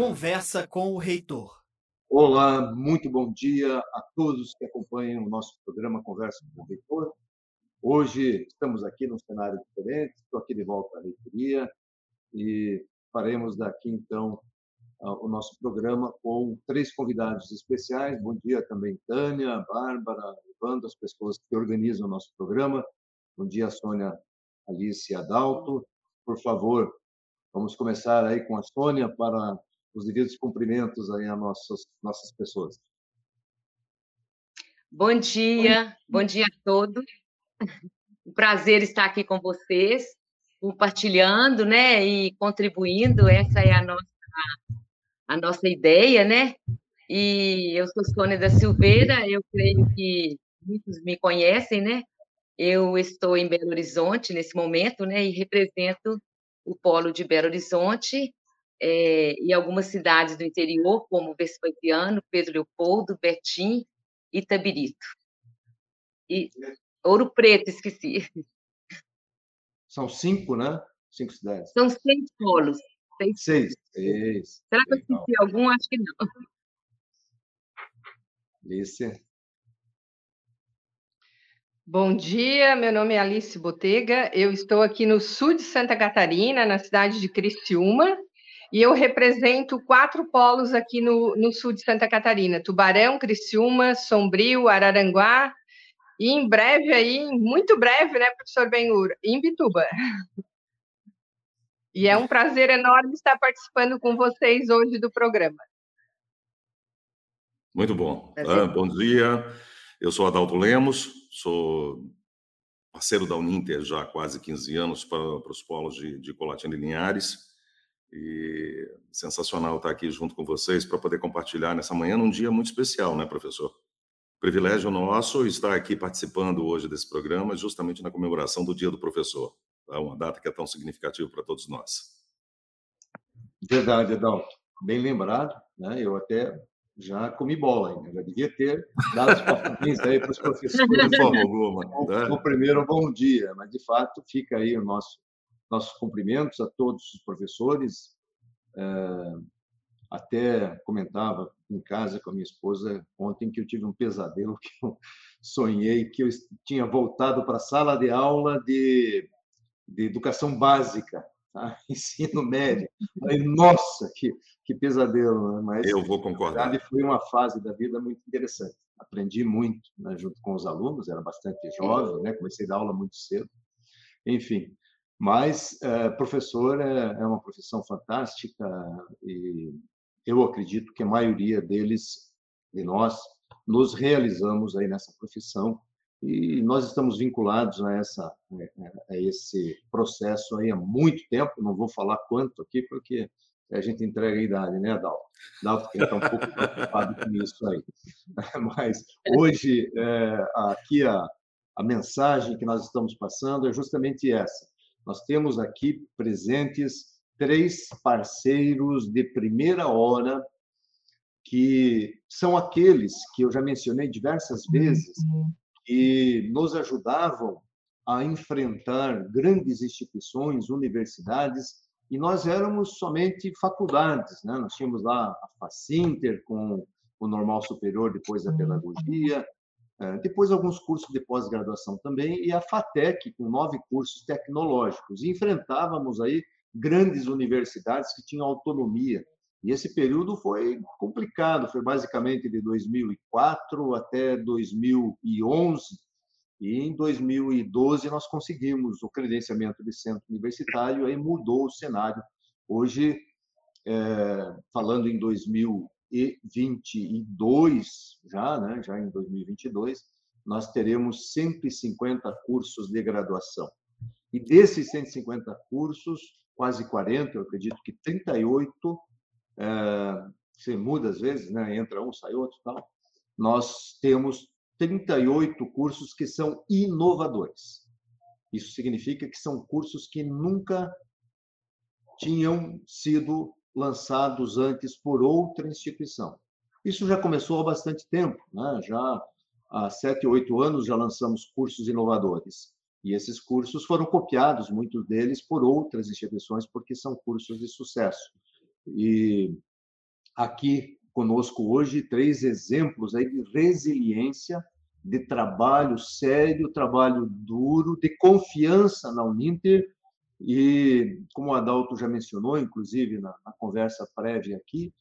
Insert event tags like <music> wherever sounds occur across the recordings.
Conversa com o Reitor. Olá, muito bom dia a todos que acompanham o nosso programa Conversa com o Reitor. Hoje estamos aqui num cenário diferente, estou aqui de volta à reitoria e faremos daqui então o nosso programa com três convidados especiais. Bom dia também, Tânia, Bárbara, Evandro, as pessoas que organizam o nosso programa. Bom dia, Sônia, Alice e Adalto. Por favor, vamos começar aí com a Sônia para os devidos cumprimentos aí a nossas, nossas pessoas. Bom dia, bom dia a todos. Um prazer estar aqui com vocês, compartilhando, né, e contribuindo. Essa é a nossa a nossa ideia, né? E eu sou Sônia da Silveira, eu creio que muitos me conhecem, né? Eu estou em Belo Horizonte nesse momento, né? E represento o polo de Belo Horizonte é, e algumas cidades do interior, como Vespasiano, Pedro Leopoldo, Betim e Itabirito. E Ouro Preto, esqueci. São cinco, né? Cinco cidades. São seis polos. Seis. Seis. seis. Será que eu esqueci algum? Acho que não. Alice. Bom dia, meu nome é Alice Botega, eu estou aqui no sul de Santa Catarina, na cidade de Criciúma, e eu represento quatro polos aqui no, no sul de Santa Catarina: Tubarão, Criciúma, Sombrio, Araranguá, e em breve aí, muito breve, né, professor Benhur, em Bituba. E é um prazer enorme estar participando com vocês hoje do programa. Muito bom. Ah, bom dia. Eu sou Adalto Lemos, sou parceiro da Uninter já há quase 15 anos para, para os polos de, de Colatina e Linhares. E sensacional estar aqui junto com vocês para poder compartilhar nessa manhã, num dia muito especial, né, professor? Privilégio nosso estar aqui participando hoje desse programa, justamente na comemoração do Dia do Professor, tá? uma data que é tão significativa para todos nós. Verdade, Adalto. Bem lembrado, né? Eu até já comi bola ainda, já devia ter dado os parabéns aí para os professores. De forma alguma. Né? O primeiro bom dia, mas de fato fica aí o nosso nossos cumprimentos a todos os professores. É, até comentava em casa com a minha esposa ontem que eu tive um pesadelo que eu sonhei que eu tinha voltado para a sala de aula de, de educação básica, tá? <laughs> ensino médio. Falei, nossa, que, que pesadelo! Né? Mas eu vou concordar. Foi uma fase da vida muito interessante. Aprendi muito né, junto com os alunos, era bastante jovem, né? comecei a dar aula muito cedo. Enfim, mas é, professor é, é, uma profissão fantástica e eu acredito que a maioria deles, de nós, nos realizamos aí nessa profissão e nós estamos vinculados a, essa, a esse processo aí há muito tempo. Não vou falar quanto aqui, porque a gente entrega a idade, né, Adalto? Adalto está um pouco preocupado com isso aí. <laughs> Mas hoje, é, aqui a, a mensagem que nós estamos passando é justamente essa nós temos aqui presentes três parceiros de primeira hora, que são aqueles que eu já mencionei diversas vezes, que nos ajudavam a enfrentar grandes instituições, universidades, e nós éramos somente faculdades, né? Nós tínhamos lá a Facinter com o normal superior depois da pedagogia, é, depois, alguns cursos de pós-graduação também, e a FATEC, com nove cursos tecnológicos. E enfrentávamos aí grandes universidades que tinham autonomia. E esse período foi complicado, foi basicamente de 2004 até 2011. E em 2012 nós conseguimos o credenciamento de centro universitário, aí mudou o cenário. Hoje, é, falando em 2000 2022, já, né, já em 2022, nós teremos 150 cursos de graduação. E desses 150 cursos, quase 40, eu acredito que 38, é, você muda às vezes, né, entra um, sai outro, tal. Nós temos 38 cursos que são inovadores. Isso significa que são cursos que nunca tinham sido lançados antes por outra instituição. Isso já começou há bastante tempo, né? já há sete, oito anos já lançamos cursos inovadores. E esses cursos foram copiados, muitos deles, por outras instituições, porque são cursos de sucesso. E aqui conosco hoje três exemplos aí de resiliência, de trabalho sério, trabalho duro, de confiança na Uninter e, como o Adalto já mencionou, inclusive na, na conversa prévia aqui,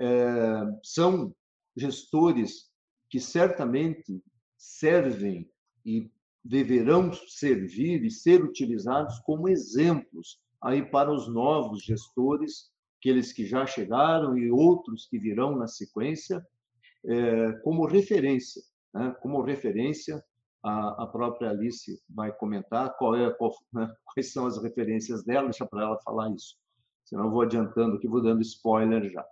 é, são gestores que certamente servem e deverão servir e ser utilizados como exemplos aí para os novos gestores, aqueles que já chegaram e outros que virão na sequência, é, como referência, né? como referência a, a, própria Alice vai comentar qual é, qual, <laughs> né? quais são as referências dela, deixa para ela falar isso. Senão eu vou adiantando aqui, vou dando spoiler já.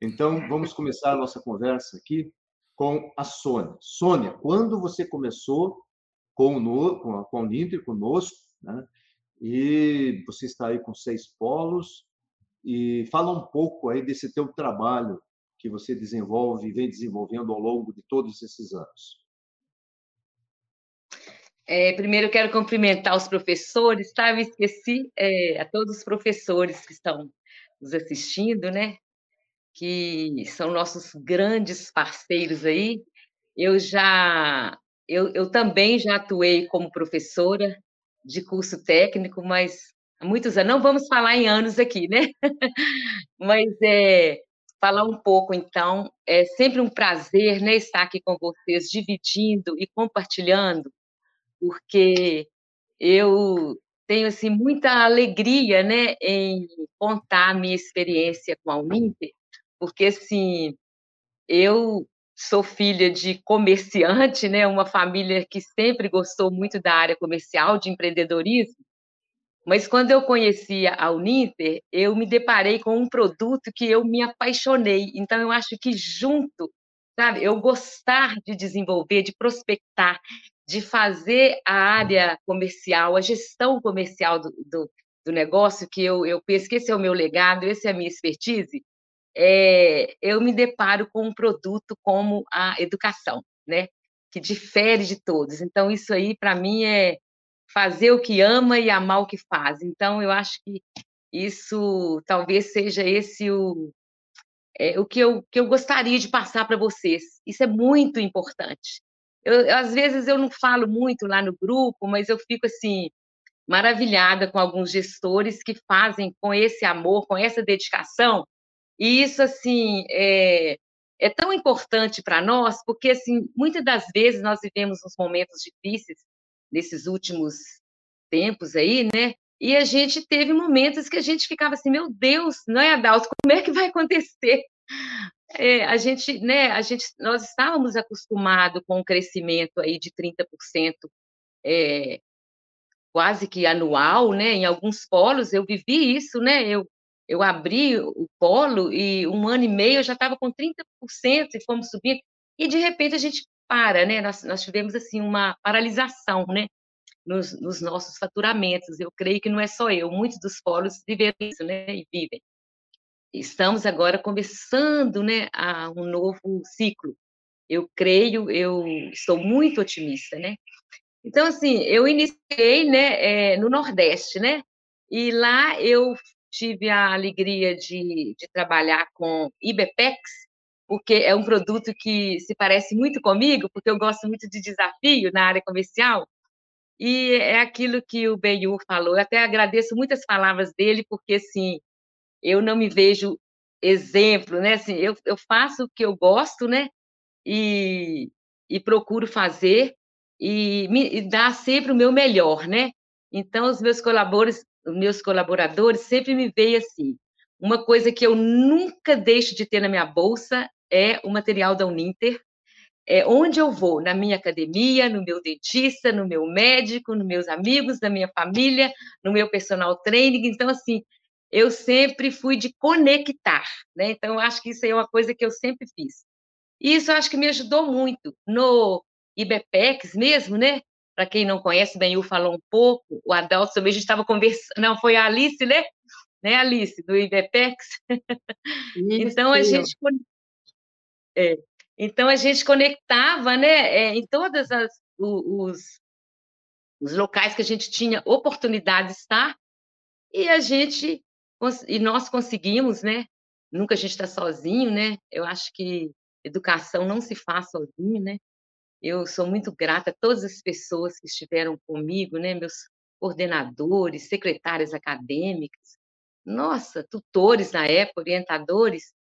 Então, vamos começar a nossa conversa aqui com a Sônia. Sônia, quando você começou com, o, com, a, com o Ninter, conosco, né? e você está aí com seis polos, e fala um pouco aí desse teu trabalho que você desenvolve e vem desenvolvendo ao longo de todos esses anos. É, primeiro, quero cumprimentar os professores, tá? Eu esqueci é, a todos os professores que estão nos assistindo, né? Que são nossos grandes parceiros aí. Eu já, eu, eu também já atuei como professora de curso técnico, mas há muitos anos, não vamos falar em anos aqui, né? <laughs> mas é, falar um pouco, então, é sempre um prazer né, estar aqui com vocês, dividindo e compartilhando porque eu tenho assim muita alegria, né, em contar a minha experiência com a Uninter, porque assim, eu sou filha de comerciante, né, uma família que sempre gostou muito da área comercial, de empreendedorismo. Mas quando eu conheci a Uninter, eu me deparei com um produto que eu me apaixonei. Então eu acho que junto, sabe, eu gostar de desenvolver, de prospectar, de fazer a área comercial, a gestão comercial do, do, do, negócio, que eu, eu penso que esse é o meu legado, esse é a minha expertise, é, eu me deparo com um produto como a educação, né? que difere de todos. Então, isso aí, para mim, é fazer o que ama e amar o que faz. Então, eu acho que isso talvez seja esse o, é, o que, eu, que eu gostaria de passar para vocês. Isso é muito importante. Eu, às vezes eu não falo muito lá no grupo, mas eu fico assim maravilhada com alguns gestores que fazem com esse amor, com essa dedicação. E isso assim é, é tão importante para nós, porque assim muitas das vezes nós vivemos uns momentos difíceis nesses últimos tempos aí, né? E a gente teve momentos que a gente ficava assim, meu Deus, não é, Adalto, como é que vai acontecer? É, a gente, né, a gente, nós estávamos acostumados com um crescimento aí de 30%, é, quase que anual, né? Em alguns polos eu vivi isso, né? Eu, eu abri o polo e um ano e meio eu já estava com 30% e fomos subindo, e de repente a gente para, né? Nós, nós tivemos assim uma paralisação, né? Nos, nos nossos faturamentos. Eu creio que não é só eu, muitos dos polos viveram isso, né? E vivem estamos agora começando né, a um novo ciclo. Eu creio, eu estou muito otimista, né? Então, assim, eu iniciei né, é, no Nordeste, né? E lá eu tive a alegria de, de trabalhar com IBPEX, porque é um produto que se parece muito comigo, porque eu gosto muito de desafio na área comercial, e é aquilo que o Benhur falou. Eu até agradeço muitas palavras dele, porque, assim, eu não me vejo exemplo, né? Assim, eu, eu faço o que eu gosto, né? E, e procuro fazer e, me, e dar sempre o meu melhor, né? Então, os meus colaboradores, meus colaboradores sempre me veem assim. Uma coisa que eu nunca deixo de ter na minha bolsa é o material da Uninter. É onde eu vou, na minha academia, no meu dentista, no meu médico, nos meus amigos, na minha família, no meu personal training. Então, assim, eu sempre fui de conectar, né? Então, eu acho que isso é uma coisa que eu sempre fiz. E isso eu acho que me ajudou muito no IBPEX mesmo, né? Para quem não conhece, bem, o falou um pouco, o Adalto também, a gente estava conversando, não, foi a Alice, né? Né, Alice, do IBPEX? <laughs> então, a gente... É, então, a gente conectava, né, é, em todas as os, os locais que a gente tinha oportunidade de estar, e a gente e nós conseguimos, né, nunca a gente está sozinho, né? Eu acho que educação não se faz sozinho, né? Eu sou muito grata a todas as pessoas que estiveram comigo, né? Meus coordenadores, secretárias acadêmicas, nossa, tutores na época, orientadores,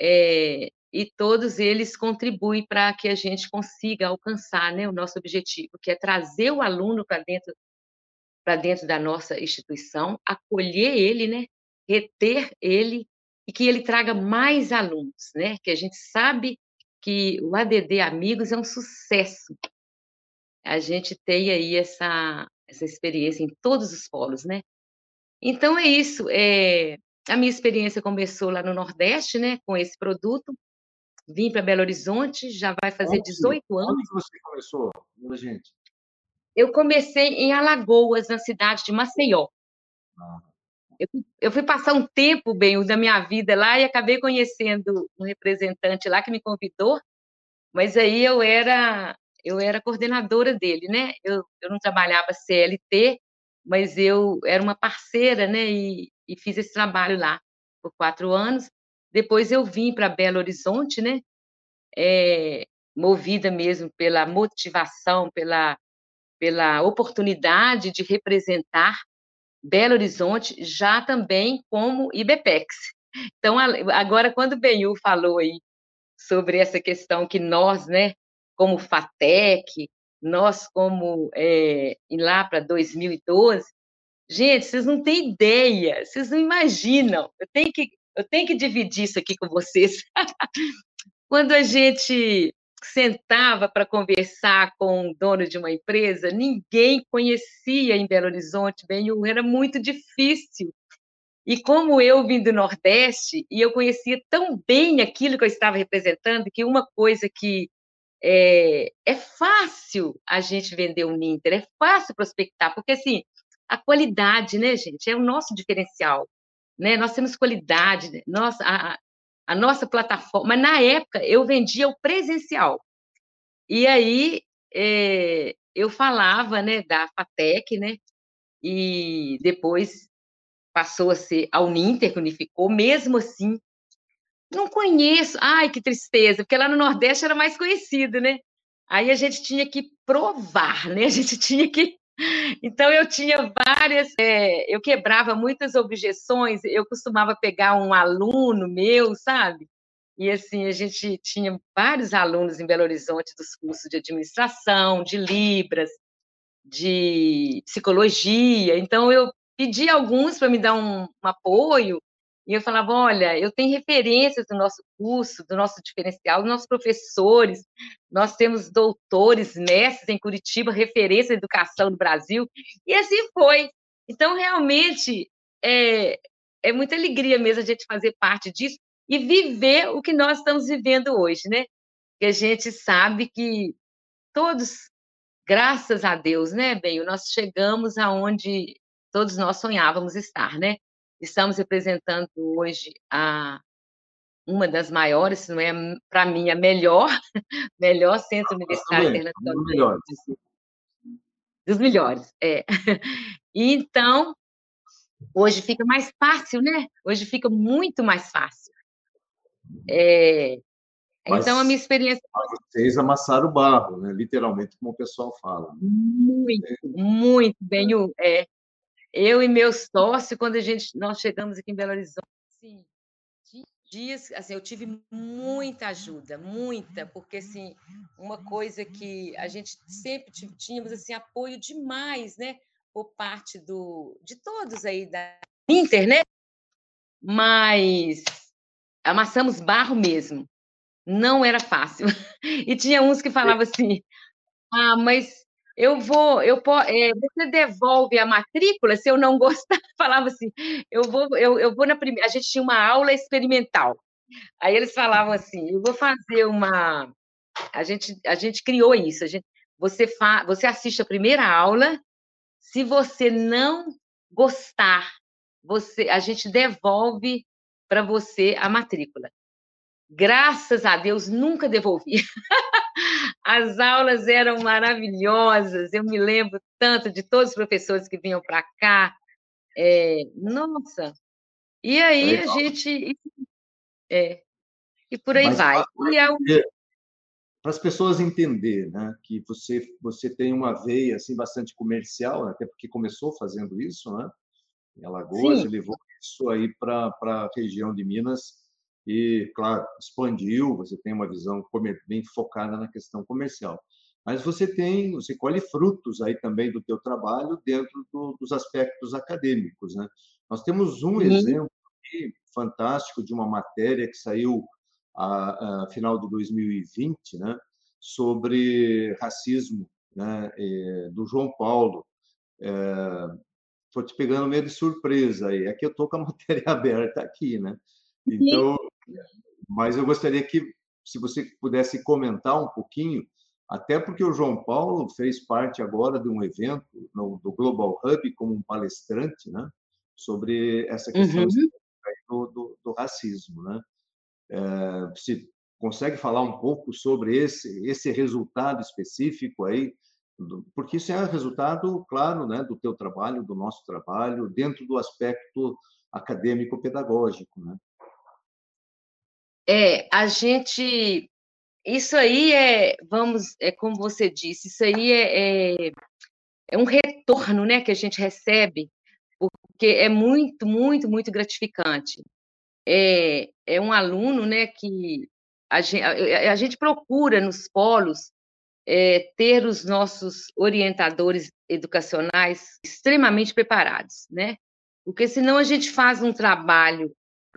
é, e todos eles contribuem para que a gente consiga alcançar né, o nosso objetivo, que é trazer o aluno para dentro, para dentro da nossa instituição, acolher ele, né, reter ele e que ele traga mais alunos, né, que a gente sabe que o ADD Amigos é um sucesso. A gente tem aí essa, essa experiência em todos os polos, né? Então é isso. É, a minha experiência começou lá no Nordeste, né, com esse produto. Vim para Belo Horizonte, já vai fazer Onde? 18 anos. Onde você começou, gente? Eu comecei em Alagoas, na cidade de Maceió. Ah, Eu, eu fui passar um tempo, bem, da minha vida lá e acabei conhecendo um representante lá que me convidou, mas aí eu era eu era coordenadora dele, né? Eu, eu não trabalhava CLT, mas eu era uma parceira, né? E, e fiz esse trabalho lá por quatro anos. Depois eu vim para Belo Horizonte, né? É, movida mesmo pela motivação, pela, pela oportunidade de representar Belo Horizonte, já também como IBPEX. Então, agora, quando o Benhu falou aí sobre essa questão que nós, né, como FATEC, nós como, é, lá para 2012, gente, vocês não têm ideia, vocês não imaginam, eu tenho que, eu tenho que dividir isso aqui com vocês. <laughs> Quando a gente sentava para conversar com o dono de uma empresa, ninguém conhecia em Belo Horizonte, Benhu, era muito difícil. E como eu vim do Nordeste, e eu conhecia tão bem aquilo que eu estava representando, que uma coisa que é, é fácil a gente vender o Ninter, é fácil prospectar, porque assim, a qualidade, né, gente, é o nosso diferencial, né? Nós temos qualidade, né? nossa, a, a nossa plataforma, mas na época eu vendia o presencial. E aí é, eu falava, né, da FATEC, né? E depois passou a ser a Uninter que unificou, mesmo assim, não conheço, ai, que tristeza, porque lá no Nordeste era mais conhecido, né? Aí a gente tinha que provar, né? A gente tinha que. <laughs> Então eu tinha várias, é, eu quebrava muitas objeções, eu costumava pegar um aluno meu, sabe? E assim, a gente tinha vários alunos em Belo Horizonte dos cursos de administração, de Libras, de psicologia. Então, eu pedi alguns para me dar um, um apoio, e eu falava: olha, eu tenho referências do nosso curso, do nosso diferencial, dos nossos professores, nós temos doutores, mestres em Curitiba, referência em educação no Brasil, e assim foi. Então, realmente, é, é muita alegria mesmo a gente fazer parte disso e viver o que nós estamos vivendo hoje, né? Que a gente sabe que todos graças a Deus, né, bem, nós chegamos aonde todos nós sonhávamos estar, né? Estamos representando hoje a uma das maiores, se não é para mim a melhor, <laughs> melhor centro universitário também, internacional dos melhores. dos melhores, é. E <laughs> então hoje fica mais fácil, né? Hoje fica muito mais fácil. É, Mas- então a minha experiência Vocês amassaram o barro, né? literalmente, como o pessoal fala. Muito, muito bem. o- É, eu e meus sócios, quando a gente, nós chegamos aqui em Belo Horizonte, assim, dias, assim, eu tive muita ajuda, muita, porque assim, uma coisa que a gente sempre tínhamos assim apoio demais, né, por parte do de todos aí da Inter, né? Mas amassamos barro mesmo. Não era fácil. <laughs> E tinha uns que falavam assim: "Ah, mas eu vou, eu eh, você devolve a matrícula se eu não <laughs> gostar?" Falava assim: "Eu vou eu eu vou na prime" a gente tinha uma aula experimental. Aí eles falavam assim: "Eu vou fazer uma" a gente a gente criou isso, a gente você fa você assiste a primeira aula, se você não gostar, você a gente devolve para você a matrícula. Graças a Deus, nunca devolvi. <laughs> As aulas eram maravilhosas, eu me lembro tanto de todos os professores que vinham para cá. Eh, nossa! E aí a Legal. gente É. E por aí Mas, vai. É. Para as pessoas entenderem né, que você, você tem uma veia assim, bastante comercial, até porque começou fazendo isso, né? Em Alagoas, Sim. e levou isso aí para a região de Minas e, claro, expandiu, você tem uma visão bem focada na questão comercial. Mas você tem, você colhe frutos aí também do teu trabalho dentro do, dos aspectos acadêmicos, né? Nós temos um uhum. exemplo aqui, fantástico de uma matéria que saiu a, a final de 2020, né, sobre racismo, né, é, do João Paulo. Estou é, te pegando meio de surpresa aí. É que eu estou com a <laughs> matéria aberta aqui, né? Então, mas eu gostaria que, se você pudesse comentar um pouquinho, até porque o João Paulo fez parte agora de um evento no, do Global Hub como um palestrante, né? Sobre essa questão uhum. do, do, do, racismo, né? É, se consegue falar um pouco sobre esse esse resultado específico aí, porque isso é resultado, claro, né, do teu trabalho, do nosso trabalho, dentro do aspecto acadêmico-pedagógico, né? É, a gente, isso aí é, vamos, é como você disse, isso aí é, é, é um retorno, né, que a gente recebe, porque é muito, muito, muito gratificante é, é um aluno né, que a gente, a, a gente procura nos polos é, ter os nossos orientadores educacionais extremamente preparados, né? Porque senão a gente faz um trabalho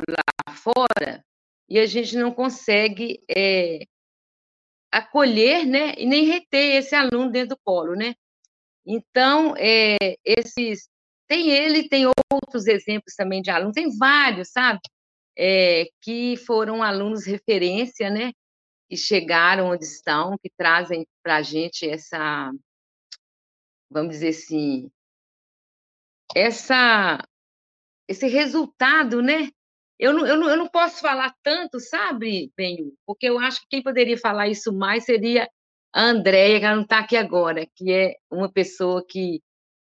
lá fora e a gente não consegue é, acolher, né? E nem reter esse aluno dentro do polo, né? Então, é, esses tem ele, tem outros exemplos também de alunos, tem vários, sabe? é, que foram alunos referência, né? Que chegaram onde estão, que trazem para a gente essa, vamos dizer assim, essa, esse resultado, né? Eu não, eu, não, eu não posso falar tanto, sabe, Benho? Porque eu acho que quem poderia falar isso mais seria a Andréia, que ela não está aqui agora, que é uma pessoa que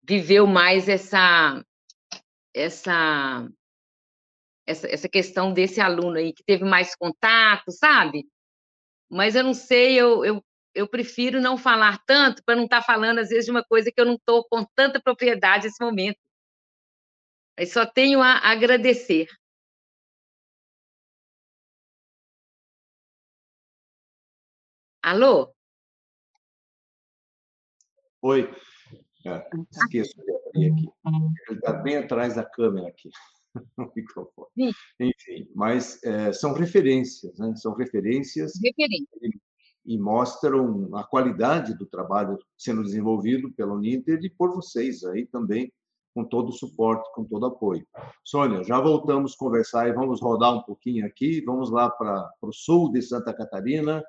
viveu mais essa, essa essa, essa questão desse aluno aí que teve mais contato, sabe? Mas eu não sei, eu, eu, eu prefiro não falar tanto para não estar tá falando, às vezes, de uma coisa que eu não estou com tanta propriedade nesse momento. Mas só tenho a agradecer. Alô? Oi. É, esqueço de abrir aqui. Ele está bem atrás da câmera aqui. <laughs> o microfone. Enfim, mas é, são referências, né? são referências e, e, mostram a qualidade do trabalho sendo desenvolvido pela Uninter e por vocês aí também, com todo o suporte, com todo o apoio. Sônia, já voltamos a conversar e vamos rodar um pouquinho aqui, vamos lá para o sul de Santa Catarina,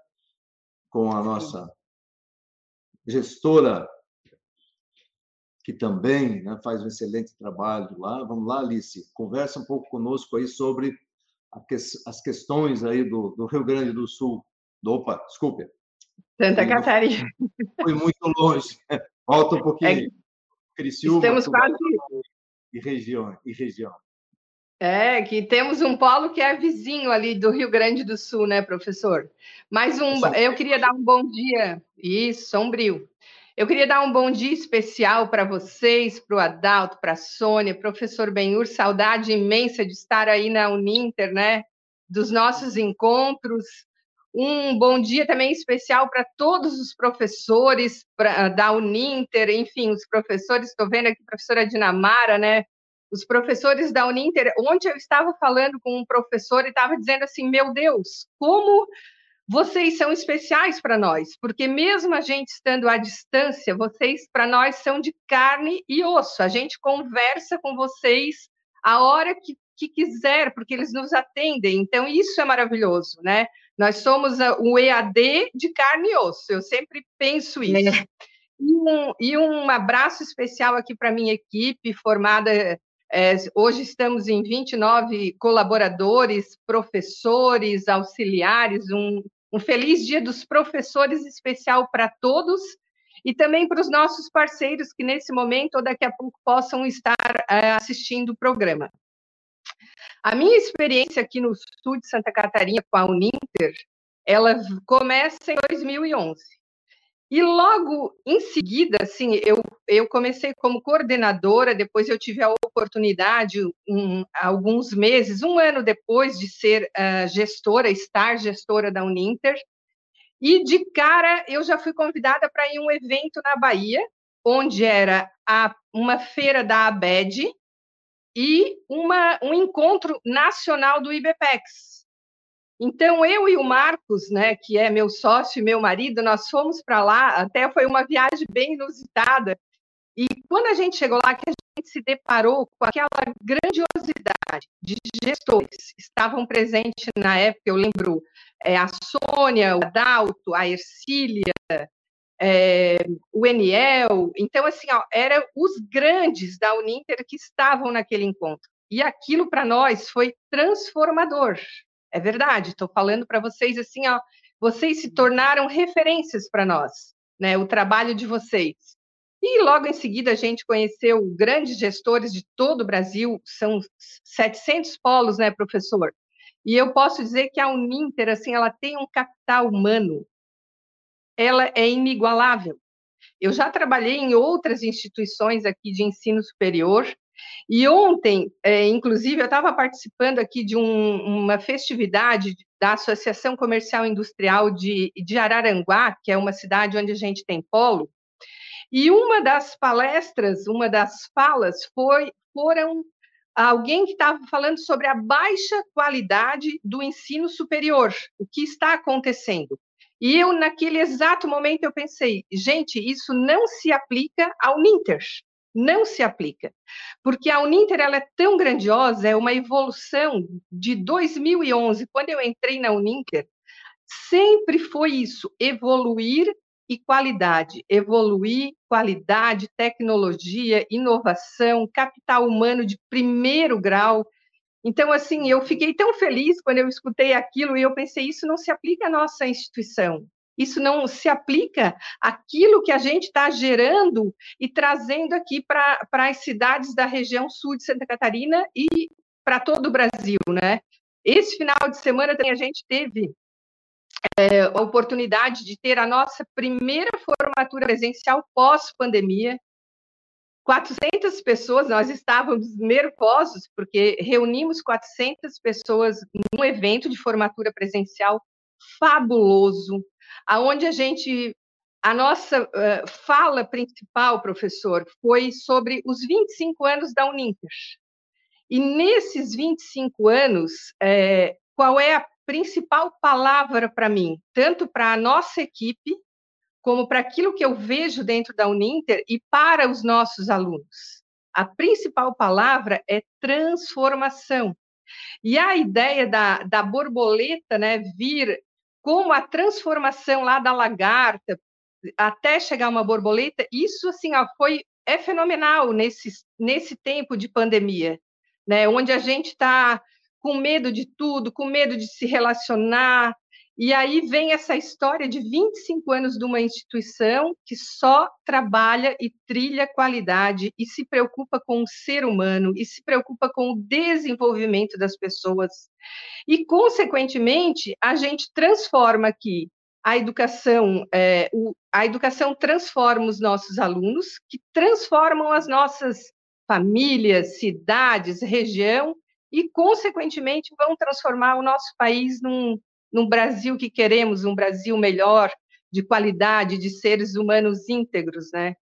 com a nossa gestora que também né, faz um excelente trabalho lá. Vamos lá, Alice, conversa um pouco conosco aí sobre que, as questões aí do, do, Rio Grande do Sul. Do, opa, desculpe. Santa Catarina. Foi muito longe. Volta um pouquinho. É, Criciúma, Estamos quase... E região, e região. É, que temos um polo que é vizinho ali do Rio Grande do Sul, né, professor? Mais um, eu queria dar um bom dia. Isso, sombrio. Eu queria dar um bom dia especial para vocês, para o Adalto, para a Sônia, professor Benhur, saudade imensa de estar aí na Uninter, né? Dos nossos encontros. Um bom dia também especial para todos os professores pra, da Uninter, enfim, os professores, estou vendo aqui a professora Dinamara, né? Os professores da Uninter. Ontem eu estava falando com um professor e estava dizendo assim: meu Deus, como vocês são especiais para nós, porque mesmo a gente estando à distância, vocês para nós são de carne e osso. A gente conversa com vocês a hora que, que quiser, porque eles nos atendem. Então, isso é maravilhoso, né? Nós somos o EAD de carne e osso. Eu sempre penso isso. É. E, um, e um abraço especial aqui para a minha equipe, formada é, hoje estamos em 29 colaboradores, professores, auxiliares, um, um feliz dia dos professores especial para todos e também para os nossos parceiros que nesse momento ou daqui a pouco possam estar é, assistindo o programa. A minha experiência aqui no sul de Santa Catarina com a Uninter, ela começa em 2011. E logo em seguida, assim, eu, eu comecei como coordenadora, depois eu tive a oportunidade, um, alguns meses, um ano depois de ser uh, gestora, estar gestora da Uninter, e de cara eu já fui convidada para ir a um evento na Bahia, onde era a, uma feira da ABED e uma, um encontro nacional do IBPEX, então, eu e o Marcos, né, que é meu sócio e meu marido, nós fomos para lá, até foi uma viagem bem inusitada. E quando a gente chegou lá, que a gente se deparou com aquela grandiosidade de gestores estavam presentes na época, eu lembro é, a Sônia, o Adalto, a Ercília, é, o Eniel. Então, assim, ó, eram os grandes da Uninter que estavam naquele encontro. E aquilo para nós foi transformador. É verdade, estou falando para vocês assim, ó, vocês se tornaram referências para nós, né? O trabalho de vocês. E logo em seguida a gente conheceu grandes gestores de todo o Brasil, são 700 polos, né, professor? E eu posso dizer que a Uninter, assim, ela tem um capital humano, ela é inigualável. Eu já trabalhei em outras instituições aqui de ensino superior e ontem, é, inclusive, eu estava participando aqui de um, uma festividade da Associação Comercial Industrial de, de Araranguá, que é uma cidade onde a gente tem polo, e uma das palestras, uma das falas, foi, foram alguém que estava falando sobre a baixa qualidade do ensino superior, o que está acontecendo. E eu, naquele exato momento, eu pensei, gente, isso não se aplica ao Ninter não se aplica, porque a Uninter ela é tão grandiosa, é uma evolução de 2011, quando eu entrei na Uninter, sempre foi isso, evoluir e qualidade, evoluir, qualidade, tecnologia, inovação, capital humano de primeiro grau. Então, assim, eu fiquei tão feliz quando eu escutei aquilo e eu pensei, isso não se aplica à nossa instituição isso não se aplica àquilo que a gente está gerando e trazendo aqui para as cidades da região sul de Santa Catarina e para todo o Brasil, né? Esse final de semana também a gente teve é, a oportunidade de ter a nossa primeira formatura presencial pós-pandemia. 400 pessoas, nós estávamos nervosos, porque reunimos 400 pessoas num evento de formatura presencial fabuloso, aonde a gente a nossa uh, fala principal, professor, foi sobre os 25 anos da Uninter. E nesses 25 anos, é, qual é a principal palavra para mim, tanto para a nossa equipe, como para aquilo que eu vejo dentro da Uninter e para os nossos alunos? A principal palavra é transformação. E a ideia da, da borboleta né, vir como a transformação lá da lagarta até chegar uma borboleta, isso assim ó, foi é fenomenal nesse, nesse tempo de pandemia, né? Onde a gente está com medo de tudo, com medo de se relacionar, e aí vem essa história de 25 anos de uma instituição que só trabalha e trilha qualidade e se preocupa com o ser humano e se preocupa com o desenvolvimento das pessoas. E, consequentemente, a gente transforma aqui a educação, é, o, a educação transforma os nossos alunos, que transformam as nossas famílias, cidades, região, e, consequentemente, vão transformar o nosso país num, num Brasil que queremos, um Brasil melhor, de qualidade, de seres humanos íntegros, né?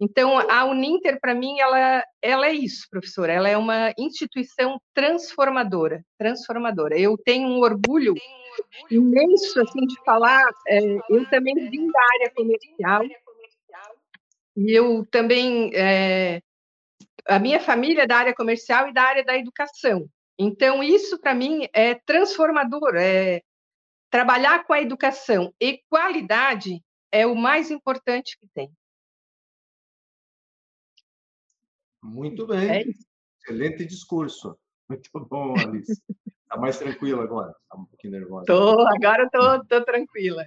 Então, a Uninter, para mim, ela, ela é isso, professora, ela é uma instituição transformadora, transformadora. Eu tenho um orgulho imenso, assim, de falar, é, eu também vim da área comercial, e eu também, é, a minha família é da área comercial e da área da educação. Então, isso, para mim, é transformador, é, Trabalhar com a educação e qualidade é o mais importante que tem. Muito bem. É Excelente discurso. Muito bom, Alice. Está mais tranquila agora? Está um pouquinho nervosa. Tô, agora estou tô, tô tranquila.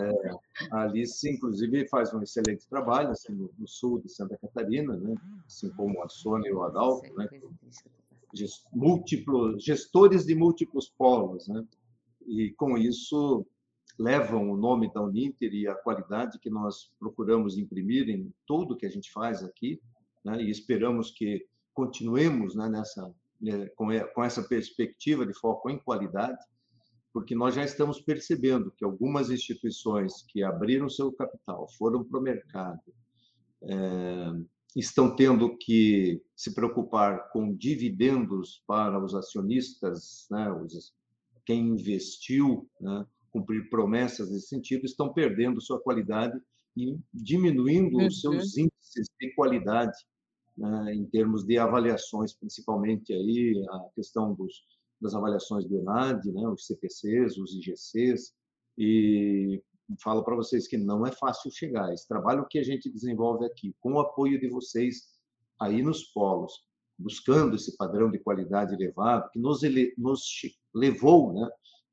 É, a Alice, inclusive, faz um excelente trabalho assim, no, no, sul de Santa Catarina, né? assim como a Sônia e o Adalto, né? múltiplos gestores de múltiplos polos, né? E com isso levam o nome da Uninter e a qualidade que nós procuramos imprimir em tudo que a gente faz aqui, né? E esperamos que continuemos né, nessa né, com essa perspectiva de foco em qualidade, porque nós já estamos percebendo que algumas instituições que abriram seu capital, foram para o mercado, é, estão tendo que se preocupar com dividendos para os acionistas, né, os, quem investiu, né, cumprir promessas nesse sentido, estão perdendo sua qualidade e diminuindo uhum. os seus índices de qualidade né, em termos de avaliações, principalmente aí a questão dos, das avaliações do ENAD, né, os CPCs, os IGCs, e falo para vocês que não é fácil chegar. Esse trabalho que a gente desenvolve aqui, com o apoio de vocês aí nos polos, buscando esse padrão de qualidade elevado, que nos, ele, nos levou né,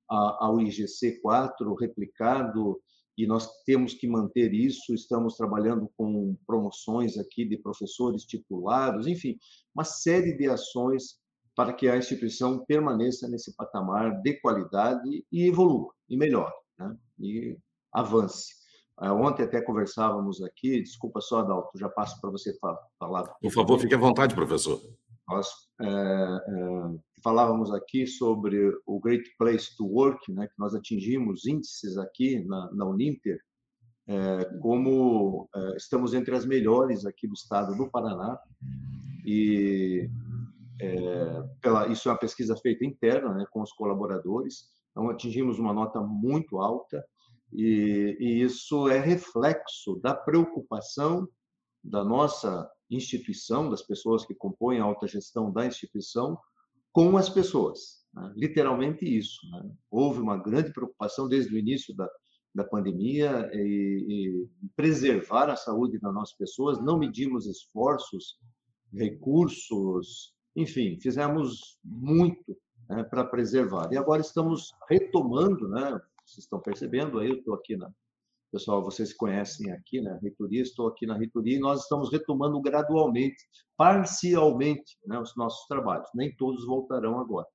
ao IGC 4 replicado, e nós temos que manter isso. Estamos trabalhando com promoções aqui de professores titulados, enfim, uma série de ações para que a instituição permaneça nesse patamar de qualidade e evolua, e melhore, né? e avance. Eh, ontem até conversávamos aqui, desculpa só, Adalto, já passo para você falar. Por favor, fique à vontade, professor. Nós é, é, falávamos aqui sobre o Great Place to Work, né, que nós atingimos índices aqui na, na Uninter, é, como estamos entre as melhores aqui do estado do Paraná, e pela, isso é uma pesquisa feita interna né, com os colaboradores, então atingimos uma nota muito alta, e, e isso é reflexo da preocupação da nossa instituição, das pessoas que compõem a alta gestão da instituição, com as pessoas. Né? Literalmente isso. Né? Houve uma grande preocupação desde o início da, da pandemia e, preservar a saúde das nossas pessoas. Não medimos esforços, recursos, enfim, fizemos muito né, para preservar. E agora estamos retomando, né? Vocês estão percebendo aí, eu estou aqui na, Pessoal, vocês conhecem aqui, né? Reitoria, estou aqui na reitoria e nós estamos retomando gradualmente, parcialmente, né, os nossos trabalhos. Nem todos voltarão agora.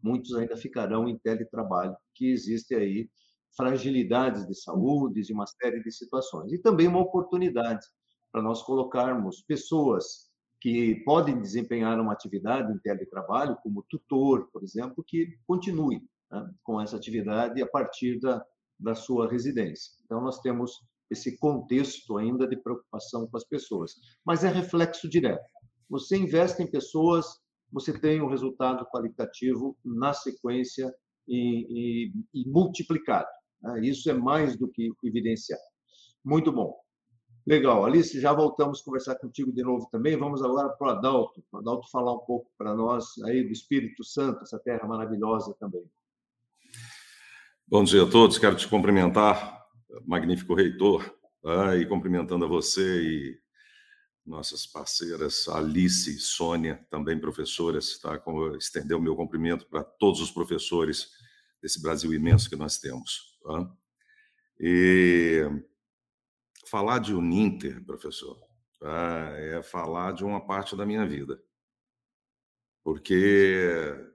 Muitos ainda ficarão em teletrabalho, que existe aí fragilidades de saúde, de uma série de situações. E também uma oportunidade para nós colocarmos pessoas que podem desempenhar uma atividade em teletrabalho, como tutor, por exemplo, que continue né, com essa atividade a partir da, da sua residência. Então, nós temos esse contexto ainda de preocupação com as pessoas, mas é reflexo direto. Você investe em pessoas, você tem um resultado qualitativo na sequência e, e, e multiplicado. Né? Isso é mais do que evidenciado. Muito bom. Legal. Alice, já voltamos a conversar contigo de novo também. Vamos agora para o Adalto. Adalto falar um pouco para nós aí do Espírito Santo, essa terra maravilhosa também. Bom dia a todos, quero te cumprimentar, magnífico reitor, tá? e cumprimentando a você e nossas parceiras Alice e Sônia, também professoras, tá? estender o meu cumprimento para todos os professores desse Brasil imenso que nós temos. Tá? E falar de Uninter, professor, tá? é falar de uma parte da minha vida, porque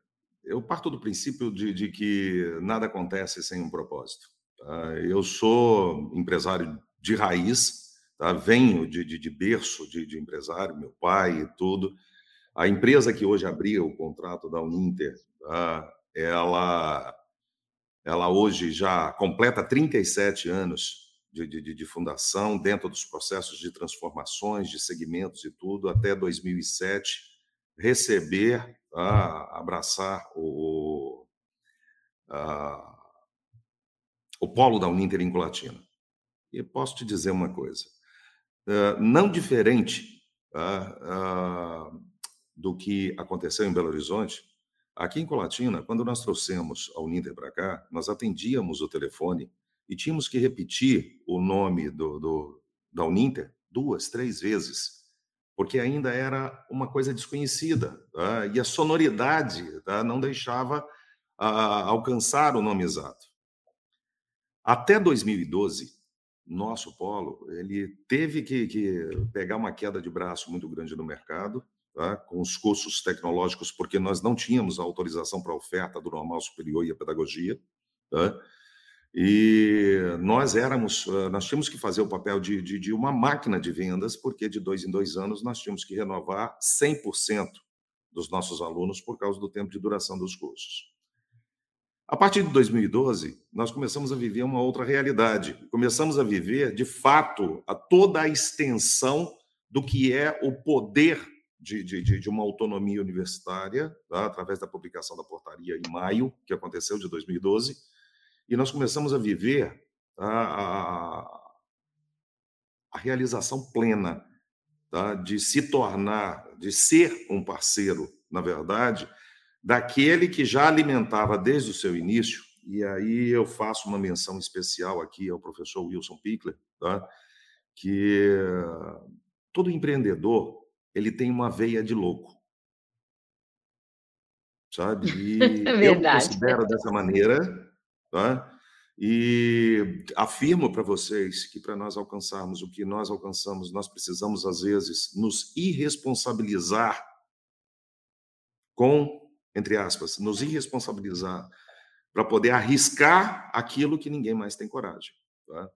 eu parto do princípio de, de que nada acontece sem um propósito. Tá? Eu sou empresário de raiz, tá? venho de, de, de berço de, empresário, meu pai e tudo. A empresa que hoje abriu o contrato da Uninter, tá? ela, ela hoje já completa 37 anos de, fundação, dentro dos processos de transformações, de segmentos e tudo, até 2007, receber a abraçar o, a, o polo da Uninter em Colatina. E posso te dizer uma coisa, não diferente do que aconteceu em Belo Horizonte, aqui em Colatina, quando nós trouxemos a Uninter para cá, nós atendíamos o telefone e tínhamos que repetir o nome do, do da Uninter duas, três vezes porque ainda era uma coisa desconhecida tá? e a sonoridade tá? não deixava a, alcançar o nome exato. Até 2012, nosso polo ele teve que, que, pegar uma queda de braço muito grande no mercado tá? com os cursos tecnológicos, porque nós não tínhamos a autorização para oferta do normal superior e a pedagogia. Tá? E nós éramos, eh, nós tínhamos que fazer o papel de, de, de, uma máquina de vendas, porque de dois em dois anos nós tínhamos que renovar 100% dos nossos alunos por causa do tempo de duração dos cursos. A partir de 2012, nós começamos a viver uma outra realidade. Começamos a viver, de fato, a toda a extensão do que é o poder de, de, de uma autonomia universitária, tá? através da publicação da portaria em maio, que aconteceu de 2012, e nós começamos a viver a, a, a realização plena tá? de se tornar, de ser um parceiro, na verdade, daquele que já alimentava desde o seu início, e aí eu faço uma menção especial aqui ao professor Wilson Pickler, tá? que todo empreendedor ele tem uma veia de louco. Sabe? E <laughs> eu considero dessa maneira, Tá? E afirmo para vocês que para nós alcançarmos o que nós alcançamos, nós precisamos, às vezes, nos irresponsabilizar com, entre aspas, nos irresponsabilizar para poder arriscar aquilo que ninguém mais tem coragem. Tá?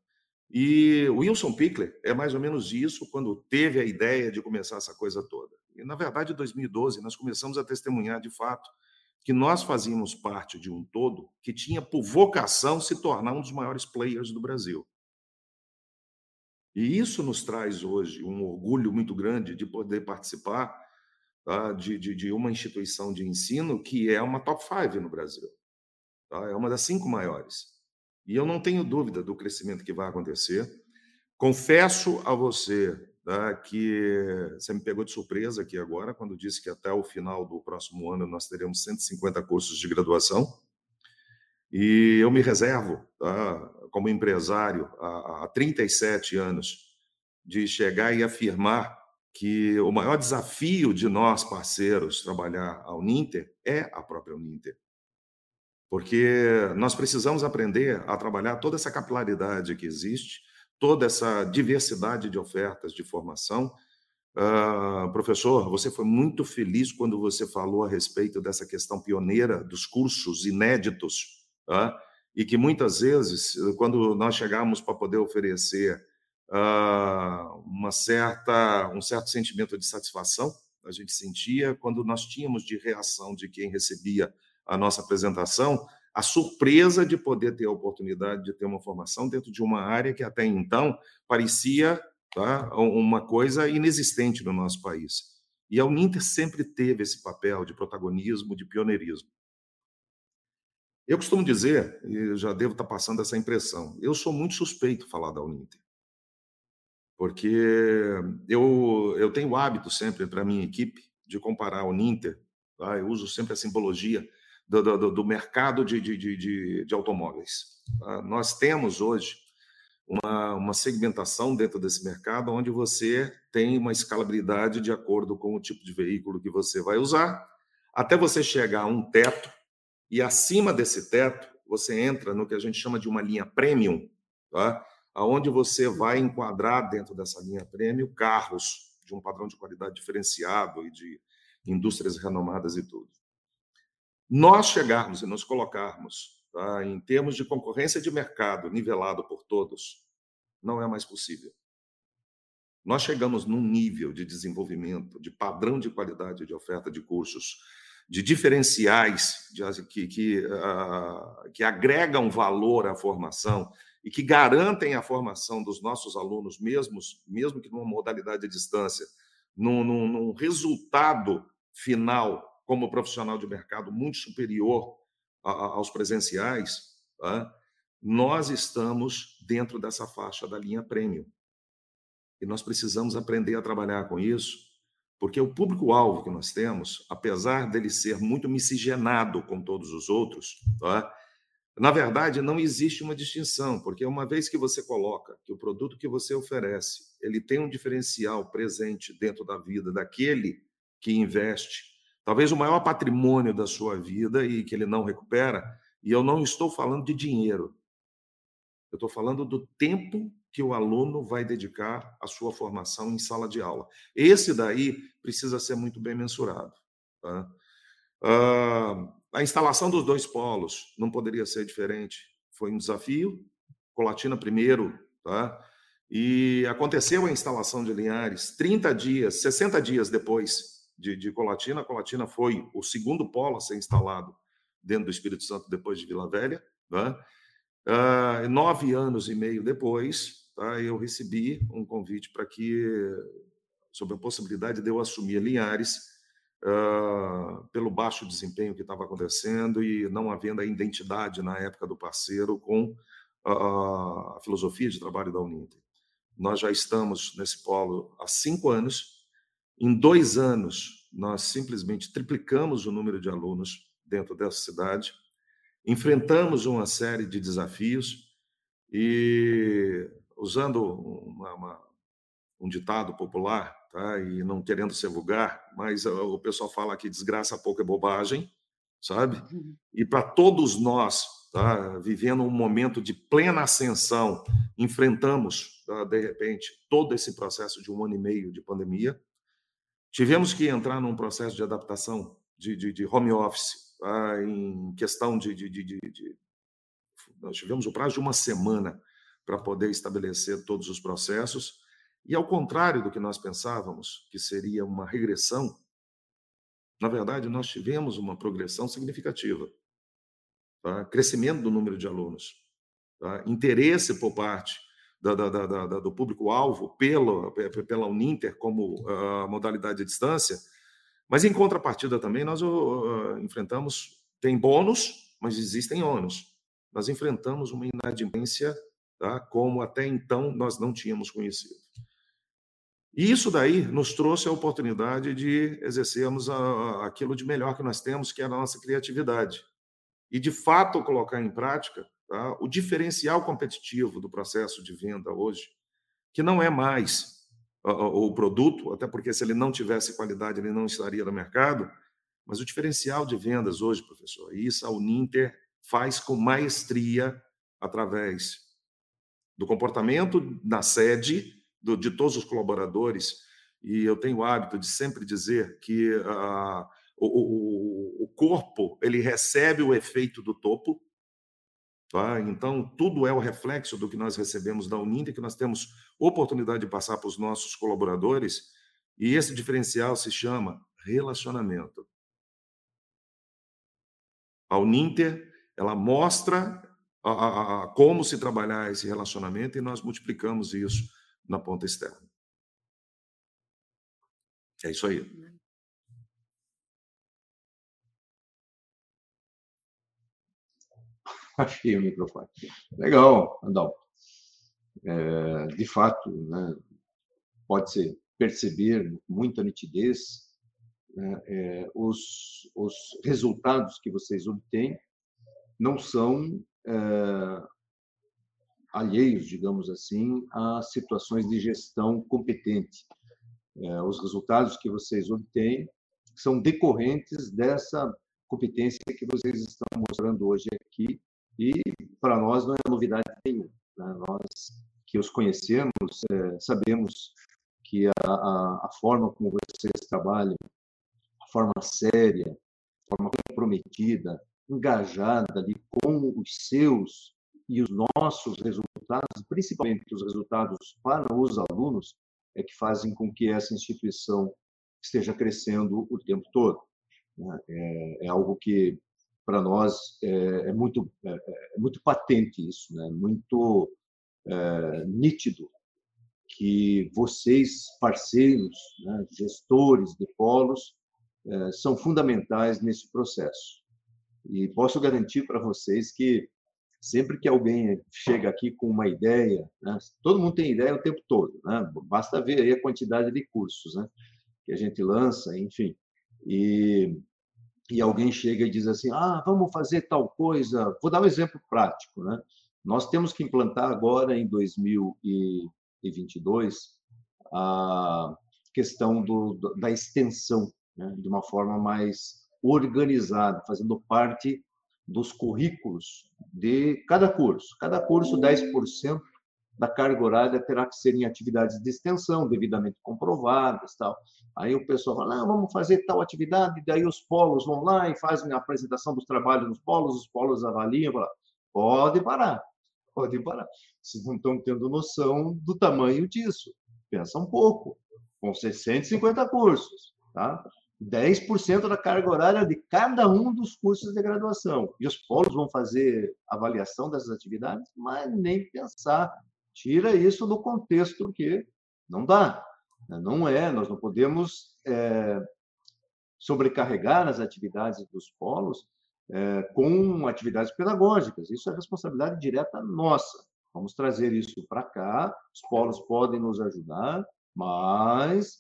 E o Wilson Pickler é mais ou menos isso quando teve a ideia de começar essa coisa toda. E, na verdade, em 2012, nós começamos a testemunhar, de fato, que nós fazíamos parte de um todo que tinha por vocação se tornar um dos maiores players do Brasil. E isso nos traz hoje um orgulho muito grande de poder participar tá, de, de, de, uma instituição de ensino que é uma top five no Brasil. Tá? É uma das cinco maiores. E eu não tenho dúvida do crescimento que vai acontecer. Confesso a você Tá, que você me pegou de surpresa aqui agora, quando disse que até o final do próximo ano nós teremos 150 cursos de graduação. E eu me reservo, tá, como empresário, há, há 37 anos, de chegar e afirmar que o maior desafio de nós, parceiros, trabalhar a Uninter é a própria Uninter. Porque nós precisamos aprender a trabalhar toda essa capilaridade que existe, toda essa diversidade de ofertas de formação. Uh, professor, você foi muito feliz quando você falou a respeito dessa questão pioneira dos cursos inéditos, uh, e que muitas vezes, quando nós chegamos para poder oferecer uh, uma certa, um certo sentimento de satisfação, a gente sentia quando nós tínhamos de reação de quem recebia a nossa apresentação, a surpresa de poder ter a oportunidade de ter uma formação dentro de uma área que até então parecia tá, uma coisa inexistente no nosso país. E a Uninter sempre teve esse papel de protagonismo, de pioneirismo. Eu costumo dizer, e já devo estar passando essa impressão, eu sou muito suspeito falar da Uninter. Porque eu, eu tenho o hábito sempre para a minha equipe de comparar a Uninter, tá? eu uso sempre a simbologia do, do, do mercado de, de, de, de automóveis. Tá? Nós temos hoje uma, uma segmentação dentro desse mercado onde você tem uma escalabilidade de acordo com o tipo de veículo que você vai usar, até você chegar a um teto, e acima desse teto, você entra no que a gente chama de uma linha premium, tá? onde você vai enquadrar dentro dessa linha premium carros de um padrão de qualidade diferenciado e de indústrias renomadas e tudo nós chegarmos e nos colocarmos tá, em termos de concorrência de mercado nivelado por todos, não é mais possível. Nós chegamos num nível de desenvolvimento, de padrão de qualidade de oferta de cursos, de diferenciais de, que, que, uh, que agregam valor à formação e que garantem a formação dos nossos alunos, mesmo, mesmo que numa modalidade de distância, num, num, num resultado final como profissional de mercado muito superior a, a, aos presenciais, tá? nós estamos dentro dessa faixa da linha premium. E nós precisamos aprender a trabalhar com isso, porque o público-alvo que nós temos, apesar dele ser muito miscigenado com todos os outros, tá? na verdade não existe uma distinção, porque uma vez que você coloca que o produto que você oferece, ele tem um diferencial presente dentro da vida daquele que investe talvez o maior patrimônio da sua vida e que ele não recupera. E eu não estou falando de dinheiro. Eu estou falando do tempo que o aluno vai dedicar à sua formação em sala de aula. Esse daí precisa ser muito bem mensurado. Tá? Uh, a instalação dos dois polos não poderia ser diferente. Foi um desafio. Colatina primeiro, tá? E aconteceu a instalação de Linhares 30 dias, 60 dias depois de, de Colatina. Colatina foi o segundo polo a ser instalado dentro do Espírito Santo depois de Vila Velha. Tá? Uh, nove anos e meio depois, tá, eu recebi um convite para que, sobre a possibilidade de eu assumir Linhares, uh, pelo baixo desempenho que estava acontecendo e não havendo a identidade na época do parceiro com a, a filosofia de trabalho da Uninter. Nós já estamos nesse polo há cinco anos. Em dois anos, nós simplesmente triplicamos o número de alunos dentro dessa cidade, enfrentamos uma série de desafios e usando uma, uma, um ditado popular, tá? e não querendo ser vulgar, mas o pessoal fala que desgraça pouco é bobagem, sabe? Uhum. E para todos nós, tá? vivendo um momento de plena ascensão, enfrentamos, tá? de repente, todo esse processo de um ano e meio de pandemia, tivemos que entrar num processo de adaptação de, de, de home office, tá? em questão de, de nós tivemos o prazo de uma semana para poder estabelecer todos os processos. E ao contrário do que nós pensávamos, que seria uma regressão, na verdade, nós tivemos uma progressão significativa. Tá? Crescimento do número de alunos, tá? interesse por parte da, da, da, do público-alvo pela, pela Uninter como uh, modalidade de distância, mas em contrapartida também nós uh, enfrentamos, tem bônus, mas existem ônus. Nós enfrentamos uma inadimplência tá? como até então nós não tínhamos conhecido. E isso daí nos trouxe a oportunidade de exercermos a, aquilo de melhor que nós temos, que é a nossa criatividade. E, de fato, colocar em prática tá? o diferencial competitivo do processo de venda hoje, que não é mais o produto, até porque se ele não tivesse qualidade, ele não estaria no mercado, mas o diferencial de vendas hoje, professor, e isso a Uninter faz com maestria através do comportamento na sede do, de todos os colaboradores. E eu tenho o hábito de sempre dizer que uh, o, o, o corpo ele recebe o efeito do topo, Tá? Então, tudo é o reflexo do que nós recebemos da Uninter, que nós temos oportunidade de passar para os nossos colaboradores, e esse diferencial se chama relacionamento. A Uninter, ela mostra a, a, como se trabalhar esse relacionamento e nós multiplicamos isso na ponta externa. É isso aí. <laughs> Achei o microfone. Legal, Adalto. É, de fato, né, pode-se perceber muita nitidez né, é, os, os resultados que vocês obtêm não são é, alheios, digamos assim, a situações de gestão competente. É, os resultados que vocês obtêm são decorrentes dessa competência que vocês estão mostrando hoje aqui e para nós não é novidade nenhuma. Né? Nós que os conhecemos é, sabemos que a, a, a forma como vocês trabalham, a forma séria, a forma comprometida, engajada ali com os seus e os nossos resultados, principalmente os resultados para os alunos, é que fazem com que essa instituição esteja crescendo o tempo todo. Né? É, é algo que para nós é, é muito é, é, muito patente isso, né? Muito é, nítido que vocês parceiros, né, gestores de polos, é, são fundamentais nesse processo. E posso garantir para vocês que sempre que alguém chega aqui com uma ideia, né, todo mundo tem ideia o tempo todo, né? basta ver aí a quantidade de cursos né, que a gente lança, enfim. E, e alguém chega e diz assim: ah, vamos fazer tal coisa. Vou dar um exemplo prático. Né? Nós temos que implantar agora, em 2022, a questão do, da extensão né, de uma forma mais organizado, fazendo parte dos currículos de cada curso. Cada curso, 10% da carga horária terá que ser em atividades de extensão, devidamente comprovadas, tal. Aí o pessoal fala, não, vamos fazer tal atividade, daí os polos vão lá e fazem a apresentação dos trabalhos nos polos, os polos avaliam, fala, pode parar, pode parar. Vocês não estão tendo noção do tamanho disso. Pensa um pouco, com 650 cursos, tá? 10% da carga horária de cada um dos cursos de graduação. E os polos vão fazer avaliação dessas atividades, mas nem pensar. Tira isso do contexto, porque não dá. Né? Não é, nós não podemos é, sobrecarregar as atividades dos polos é, com atividades pedagógicas. Isso é responsabilidade direta nossa. Vamos trazer isso para cá, os polos podem nos ajudar, mas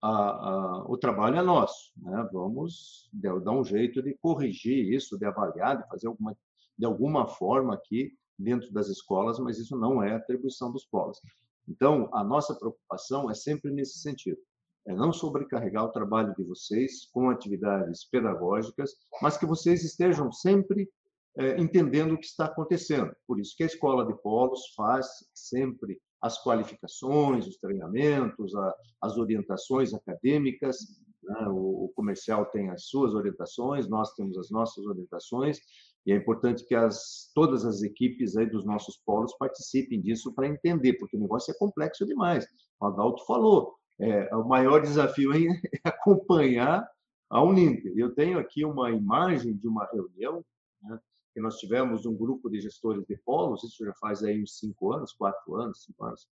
a, a, o trabalho é nosso. Né? Vamos dar um jeito de corrigir isso, de avaliar, de fazer alguma, de alguma forma aqui dentro das escolas, mas isso não é atribuição dos polos. Então, a nossa preocupação é sempre nesse sentido. É não sobrecarregar o trabalho de vocês com atividades pedagógicas, mas que vocês estejam sempre é, entendendo o que está acontecendo. Por isso que a escola de polos faz sempre as qualificações, os treinamentos, a, as orientações acadêmicas. Né? O, o, comercial tem as suas orientações, nós temos as nossas orientações, e é importante que as, todas as equipes aí dos nossos polos participem disso para entender, porque o negócio é complexo demais. O Adalto falou, é, o maior desafio <laughs> é acompanhar a Uninter. Eu tenho aqui uma imagem de uma reunião né, que nós tivemos um grupo de gestores de polos, isso já faz aí uns cinco anos, quatro anos, cinco anos,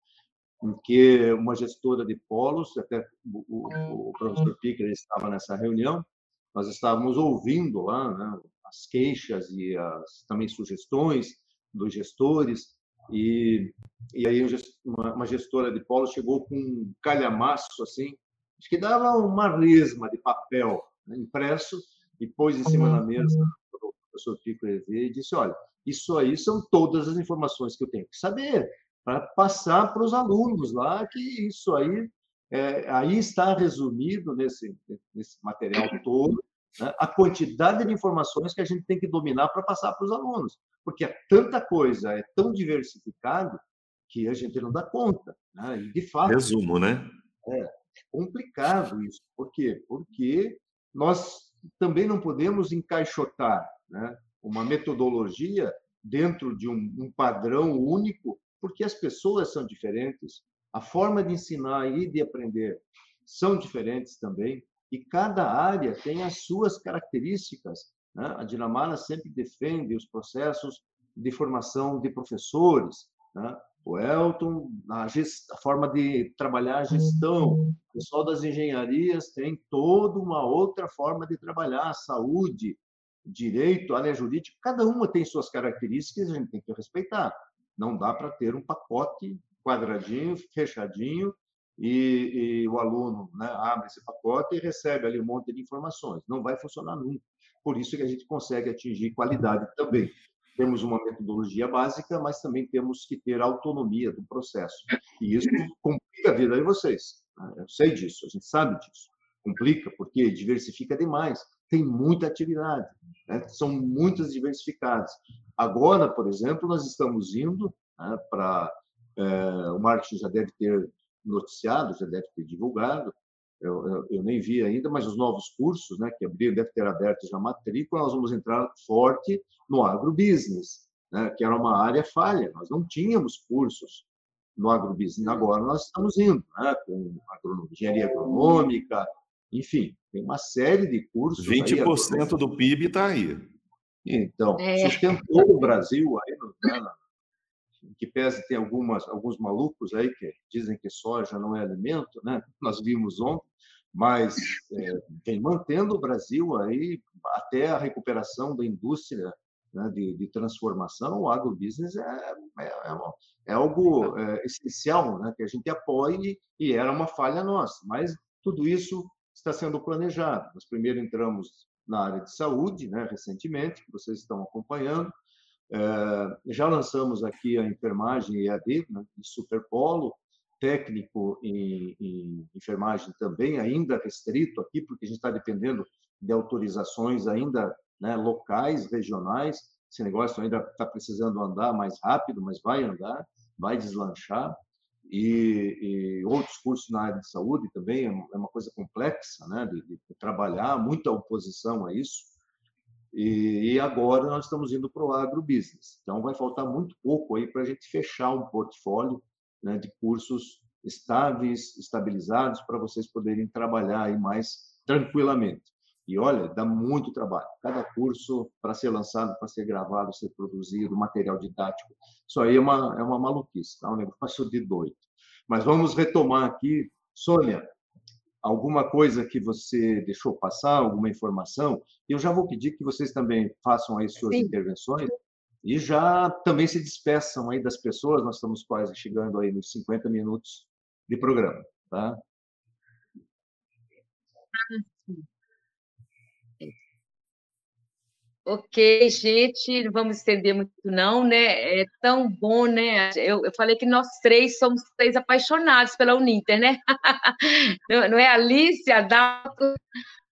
em que uma gestora de polos, até o, o professor Picker estava nessa reunião, nós estávamos ouvindo lá né, as queixas e as também sugestões dos gestores, e, e aí uma, gestora de polos chegou com um calhamaço assim, que dava uma resma de papel né, impresso e pôs em cima da mesa. Professor Pico EV e disse: olha, isso aí são todas as informações que eu tenho que saber para passar para os alunos lá, que isso aí, é, aí está resumido nesse, nesse material todo, né, a quantidade de informações que a gente tem que dominar para passar para os alunos, porque é tanta coisa, é tão diversificado que a gente não dá conta. Né? E, de fato. Resumo, né? É complicado isso. Por quê? Porque nós também não podemos encaixotar né, uma metodologia dentro de um, um padrão único, porque as pessoas são diferentes, a forma de ensinar e de aprender são diferentes também, e cada área tem as suas características. Né? A Dinamara sempre defende os processos de formação de professores. Né? O Elton, a, a, forma de trabalhar a gestão. O pessoal das engenharias tem toda uma outra forma de trabalhar a saúde, direito, área jurídica, cada uma tem suas características, a gente tem que respeitar. Não dá para ter um pacote quadradinho, fechadinho, e, e, o aluno né, abre esse pacote e recebe ali um monte de informações. Não vai funcionar nunca. Por isso que a gente consegue atingir qualidade também. Temos uma metodologia básica, mas também temos que ter autonomia do processo. E isso <laughs> complica a vida de vocês. Né? Eu sei disso, a gente sabe disso. Complica, porque diversifica demais tem muita atividade, né? são muitas diversificadas. Agora, por exemplo, nós estamos indo né, para. É, o marketing já deve ter noticiado, já deve ter divulgado, eu, eu, eu, nem vi ainda, mas os novos cursos né, que abriram, deve ter aberto já a matrícula, nós vamos entrar forte no agrobusiness, né, que era uma área falha, nós não tínhamos cursos no agrobusiness, agora nós estamos indo, né, com engenharia agronômica, enfim, tem uma série de cursos. 20% aí, do PIB está aí. Então, é. sustentou o Brasil aí, né, que pese tem algumas, alguns malucos aí que dizem que soja não é alimento, né? <laughs> Nós vimos ontem, mas é, vem mantendo o Brasil aí até a recuperação da indústria né, de, de, transformação, o agrobusiness é, é, é, é algo é, essencial, né, que a gente apoie e era uma falha nossa. Mas tudo isso está sendo planejado. Nós primeiro entramos na área de saúde, né, recentemente, que vocês estão acompanhando. É, já lançamos aqui a enfermagem EAD, né, superpolo, técnico em, em, enfermagem também, ainda restrito aqui, porque a gente está dependendo de autorizações ainda né, locais, regionais. Esse negócio ainda está precisando andar mais rápido, mas vai andar. vai deslanchar e, e, outros cursos na área de saúde também é, é uma coisa complexa, né, de, de trabalhar, muita oposição a isso. E, e agora nós estamos indo para o agrobusiness. Então vai faltar muito pouco aí para a gente fechar um portfólio né, de cursos estáveis, estabilizados, para vocês poderem trabalhar aí mais tranquilamente. E olha, dá muito trabalho. Cada curso para ser lançado, para ser gravado, ser produzido, material didático, isso aí é uma, é uma maluquice, tá? um negócio de doido. Mas vamos retomar aqui. Sônia, alguma coisa que você deixou passar, alguma informação? Eu já vou pedir que vocês também façam aí suas Sim. intervenções e já também se despeçam aí das pessoas. Nós estamos quase chegando aí nos 50 minutos de programa, tá? Ok, gente, não vamos estender muito, não, né? É tão bom, né? Eu, eu falei que nós três somos três apaixonados pela Uninter, né? <laughs> Não, não é Alice, Adalto?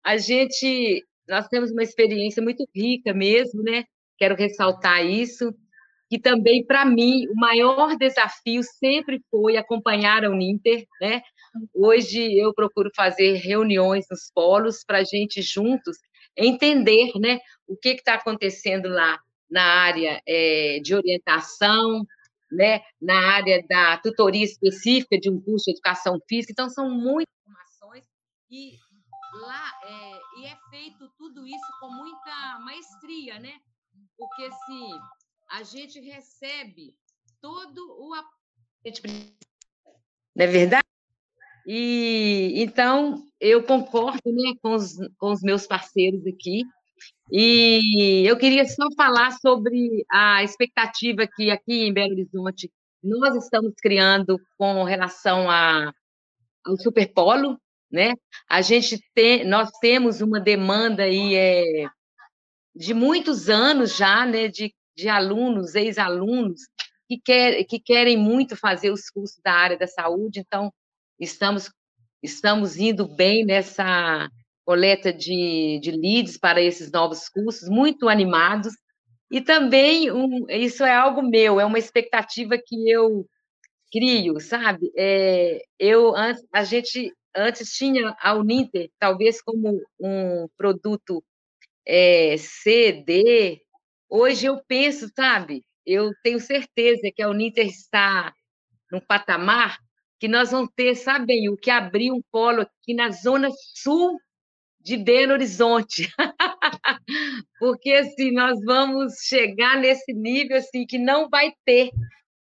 A gente, nós temos uma experiência muito rica mesmo, né? Quero ressaltar isso. E também, para mim, o maior desafio sempre foi acompanhar a Uninter, né? Hoje eu procuro fazer reuniões nos polos para a gente juntos entender né, o que está acontecendo lá na área é, de orientação, né, na área da tutoria específica de um curso de educação física. Então, são muitas informações e lá é, e é feito tudo isso com muita maestria, né? Porque assim, a gente recebe todo o não é verdade? E então eu concordo né, com, os, com os meus parceiros aqui. E eu queria só falar sobre a expectativa que aqui em Belo Horizonte nós estamos criando com relação a, ao superpolo, né? A gente tem, nós temos uma demanda aí é, de muitos anos já, né? De, de alunos, ex-alunos que, quer, que querem muito fazer os cursos da área da saúde, então estamos, estamos indo bem nessa coleta de, de leads para esses novos cursos, muito animados. E também, um, isso é algo meu, é uma expectativa que eu crio, sabe? É, eu, a gente antes tinha a Uninter, talvez como um produto é, CD. Hoje eu penso, sabe? Eu tenho certeza que a Uninter está num patamar que nós vamos ter, sabem, o que abrir um polo aqui na zona sul de Belo Horizonte. <laughs> porque assim, nós vamos chegar nesse nível assim que não vai ter,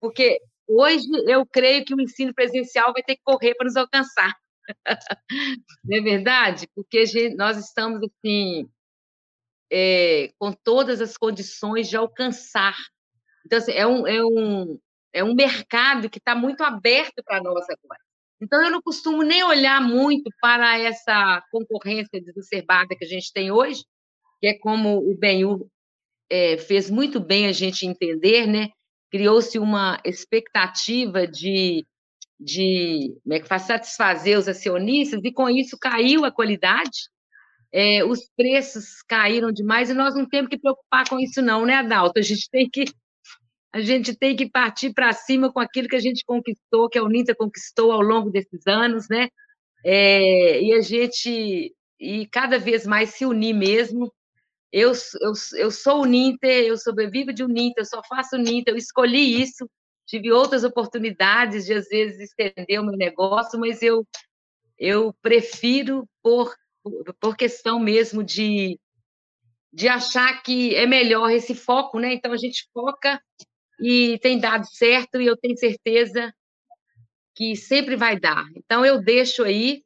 porque hoje eu creio que o ensino presencial vai ter que correr para nos alcançar. <laughs> não é verdade? Porque nós estamos assim é, com todas as condições de alcançar. Então, assim, é, um, é, um, é um mercado que está muito aberto para nós agora. Então, eu não costumo nem olhar muito para essa concorrência desacerbada que a gente tem hoje, que é como o Benhu é, fez muito bem a gente entender, né? Criou-se uma expectativa de, de como é que faz, satisfazer os acionistas, e com isso caiu a qualidade, é, os preços caíram demais, e nós não temos que preocupar com isso, não, né, Adalto? A gente tem que a gente tem que partir para cima com aquilo que a gente conquistou, que a Uninter conquistou ao longo desses anos, né? É, e a gente e cada vez mais se unir mesmo. Eu, eu, eu sou Uninter, eu sobrevivo de Uninter, eu só faço Uninter, eu escolhi isso. Tive outras oportunidades de, às vezes, estender o meu negócio, mas eu, eu prefiro, por, por questão mesmo de, de achar que é melhor esse foco, né? Então, a gente foca e tem dado certo e eu tenho certeza que sempre vai dar. Então, eu deixo aí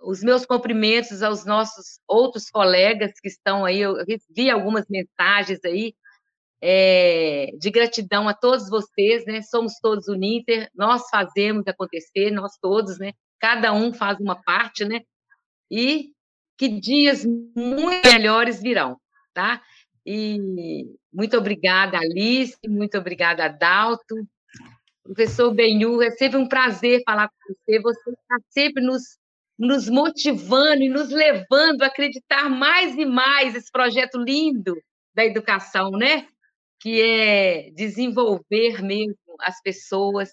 os meus cumprimentos aos nossos outros colegas que estão aí, eu vi algumas mensagens aí é, de gratidão a todos vocês, né? Somos todos o Ninter, nós fazemos acontecer, nós todos, né? Cada um faz uma parte, né? E que dias muito melhores virão, tá? E muito obrigada, Alice, muito obrigada, Adalto. Professor Benhu, é sempre um prazer falar com você. Você está sempre nos, nos motivando e nos levando a acreditar mais e mais esse projeto lindo da educação, né? Que é desenvolver mesmo as pessoas.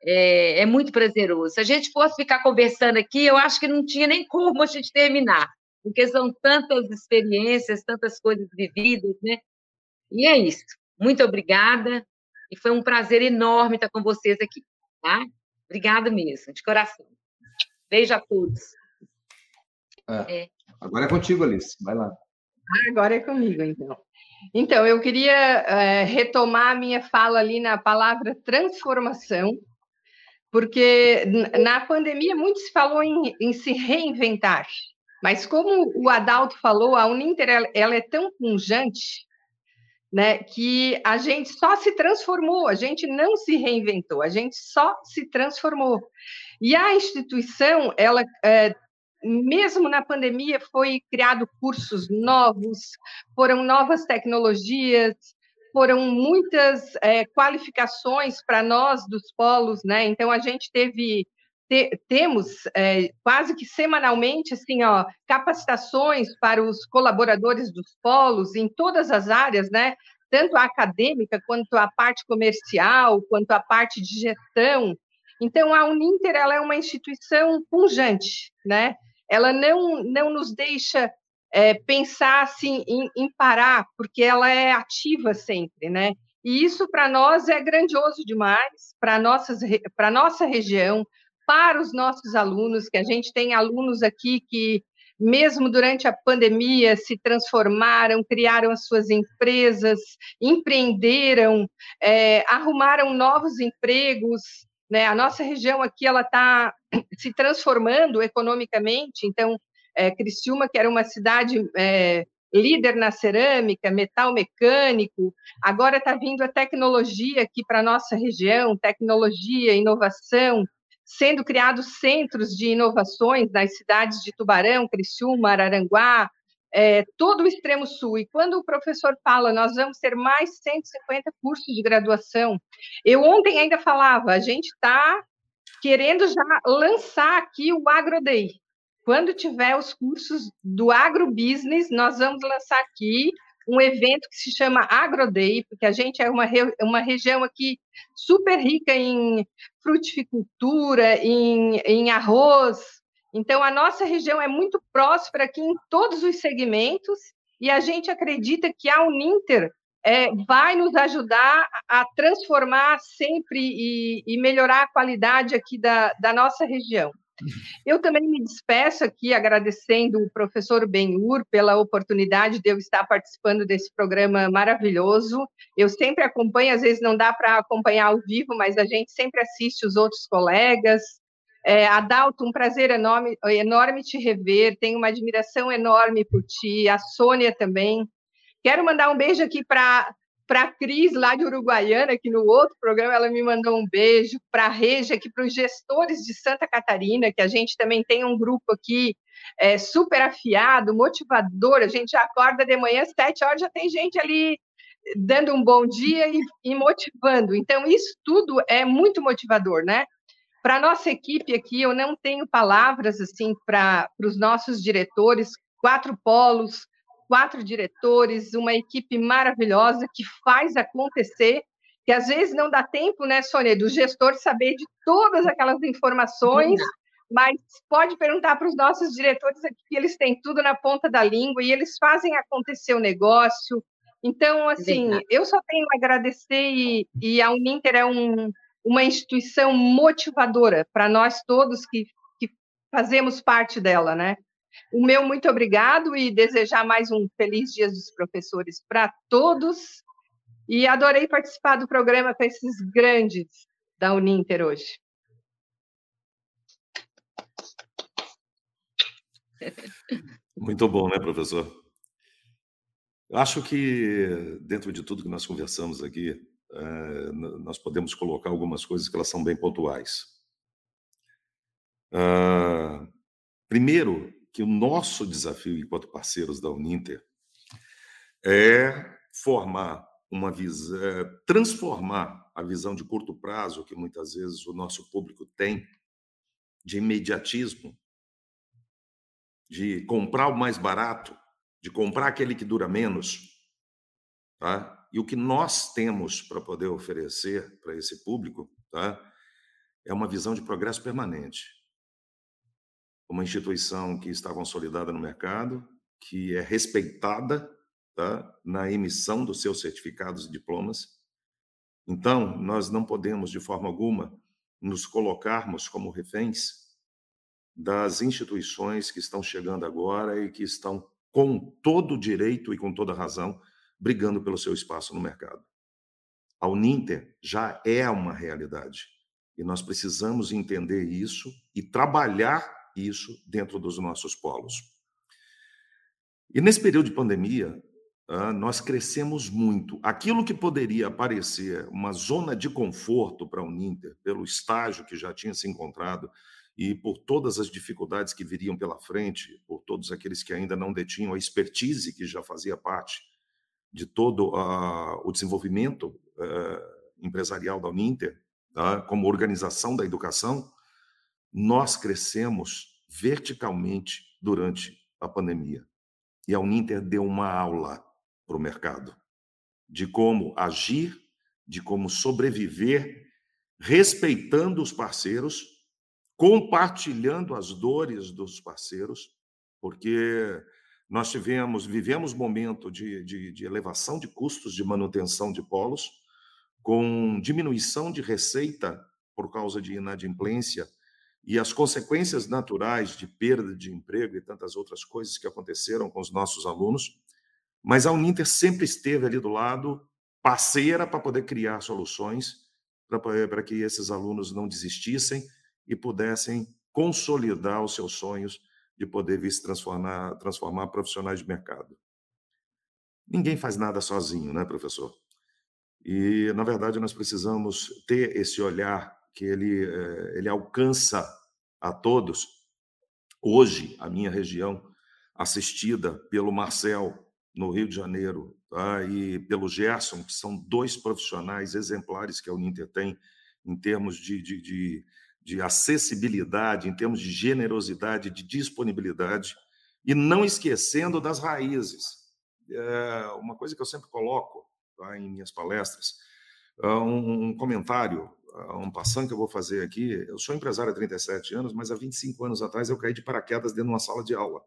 É, é, muito prazeroso. Se a gente fosse ficar conversando aqui, eu acho que não tinha nem como a gente terminar, porque são tantas experiências, tantas coisas vividas, né? E é isso. Muito obrigada. E foi um prazer enorme estar com vocês aqui, tá? Obrigada mesmo, de coração. Beijo a todos. É. É. Agora é contigo, Alice. Vai lá. Agora é comigo, então. Então, eu queria é, retomar a minha fala ali na palavra transformação, porque na pandemia muito se falou em, em se reinventar, mas como o Adalto falou, a Uninter ela, é tão pungente né, que a gente só se transformou, a gente não se reinventou, a gente só se transformou. E a instituição, ela, é, mesmo na pandemia, foi criado cursos novos, foram novas tecnologias, foram muitas é, qualificações para nós dos polos, né? Então a gente teve te, temos é, quase que semanalmente assim, ó, capacitações para os colaboradores dos polos em todas as áreas, né? Tanto a acadêmica quanto a parte comercial, quanto a parte de gestão. Então a Uninter ela é uma instituição pungente, né? Ela não não nos deixa é, pensar assim em, em parar, porque ela é ativa sempre, né? E isso para nós é grandioso demais, para nossa região, para os nossos alunos, que a gente tem alunos aqui que, mesmo durante a pandemia, se transformaram, criaram as suas empresas, empreenderam, é, arrumaram novos empregos. Né? A nossa região aqui ela está <clears throat> se transformando economicamente, então, é, Criciúma, que era uma cidade é, líder na cerâmica, metal mecânico, agora está vindo a tecnologia aqui para a nossa região, tecnologia, inovação, sendo criados centros de inovações nas cidades de Tubarão, Criciúma, Araranguá, é, todo o extremo sul. E quando o professor fala, nós vamos ter mais 150 cursos de graduação. Eu ontem ainda falava, a gente está querendo já lançar aqui o AgroDay. Quando tiver os cursos do agrobusiness, nós vamos lançar aqui um evento que se chama AgroDay, porque a gente é uma, uma região aqui super rica em fruticultura, em, em arroz. Então, a nossa região é muito próspera aqui em todos os segmentos, e a gente acredita que a Uninter é, vai nos ajudar a transformar sempre e, e melhorar a qualidade aqui da, da nossa região. Eu também me despeço aqui agradecendo o professor Benhur pela oportunidade de eu estar participando desse programa maravilhoso. Eu sempre acompanho, às vezes não dá para acompanhar ao vivo, mas a gente sempre assiste os outros colegas. É, Adalto, um prazer enorme, enorme te rever, tenho uma admiração enorme por ti, a Sônia também. Quero mandar um beijo aqui para para a Cris, lá de Uruguaiana, que no outro programa ela me mandou um beijo, para a Reja, aqui para os gestores de Santa Catarina, que a gente também tem um grupo aqui é, super afiado, motivador, a gente já acorda de manhã, sete horas, já tem gente ali dando um bom dia e, e motivando. Então, isso tudo é muito motivador, né? Para a nossa equipe aqui, eu não tenho palavras assim para os nossos diretores, quatro polos, quatro diretores, uma equipe maravilhosa que faz acontecer, que às vezes não dá tempo, né, Sônia, do gestor saber de todas aquelas informações, mas pode perguntar para os nossos diretores aqui, que eles têm tudo na ponta da língua e eles fazem acontecer o negócio. Então, assim, eu só tenho a agradecer e, e a Uninter é um, uma instituição motivadora para nós todos que, que fazemos parte dela, né? O meu muito obrigado e desejar mais um feliz Dia dos Professores para todos. E adorei participar do programa com esses grandes da Uninter hoje. Muito bom, né, professor? Eu acho que, dentro de tudo que nós conversamos aqui, é, nós podemos colocar algumas coisas que elas são bem pontuais. Ah, primeiro, que o nosso desafio enquanto parceiros da Uninter é formar uma visão, é, transformar a visão de curto prazo que muitas vezes o nosso público tem de imediatismo, de comprar o mais barato, de comprar aquele que dura menos, tá? E o que nós temos para poder oferecer para esse público tá? é uma visão de progresso permanente. Uma instituição que está consolidada no mercado, que é respeitada tá? na emissão dos seus certificados e diplomas. Então, nós não podemos, de forma alguma, nos colocarmos como reféns das instituições que estão chegando agora e que estão com todo o direito e com toda razão brigando pelo seu espaço no mercado. A Uninter já é uma realidade e nós precisamos entender isso e trabalhar isso dentro dos nossos polos. E nesse período de pandemia, nós crescemos muito. Aquilo que poderia parecer uma zona de conforto para a Uninter, pelo estágio que já tinha se encontrado e por todas as dificuldades que viriam pela frente, por todos aqueles que ainda não detinham a expertise que já fazia parte de todo o desenvolvimento empresarial da Uninter, como organização da educação, nós crescemos verticalmente durante a pandemia. E a Uninter deu uma aula para o mercado de como agir, de como sobreviver, respeitando os parceiros, compartilhando as dores dos parceiros, porque nós tivemos, vivemos momento de, de, de elevação de custos de manutenção de polos, com diminuição de receita por causa de inadimplência e as consequências naturais de perda de emprego e tantas outras coisas que aconteceram com os nossos alunos. Mas a Uninter sempre esteve ali do lado, parceira para poder criar soluções para que esses alunos não desistissem e pudessem consolidar os seus sonhos de poder vir se transformar, transformar profissionais de mercado. Ninguém faz nada sozinho, né, professor? E, na verdade, nós precisamos ter esse olhar que ele, eh, ele alcança a todos. Hoje, a minha região, assistida pelo Marcel, no Rio de Janeiro, tá? e pelo Gerson, que são dois profissionais exemplares que a Uninter tem em termos de, de, de de acessibilidade, em termos de generosidade, de disponibilidade, e não esquecendo das raízes. É uma coisa que eu sempre coloco tá, em minhas palestras, é um, comentário, é um passando que eu vou fazer aqui. Eu sou empresário há 37 anos, mas há 25 anos atrás eu caí de paraquedas dentro de uma sala de aula.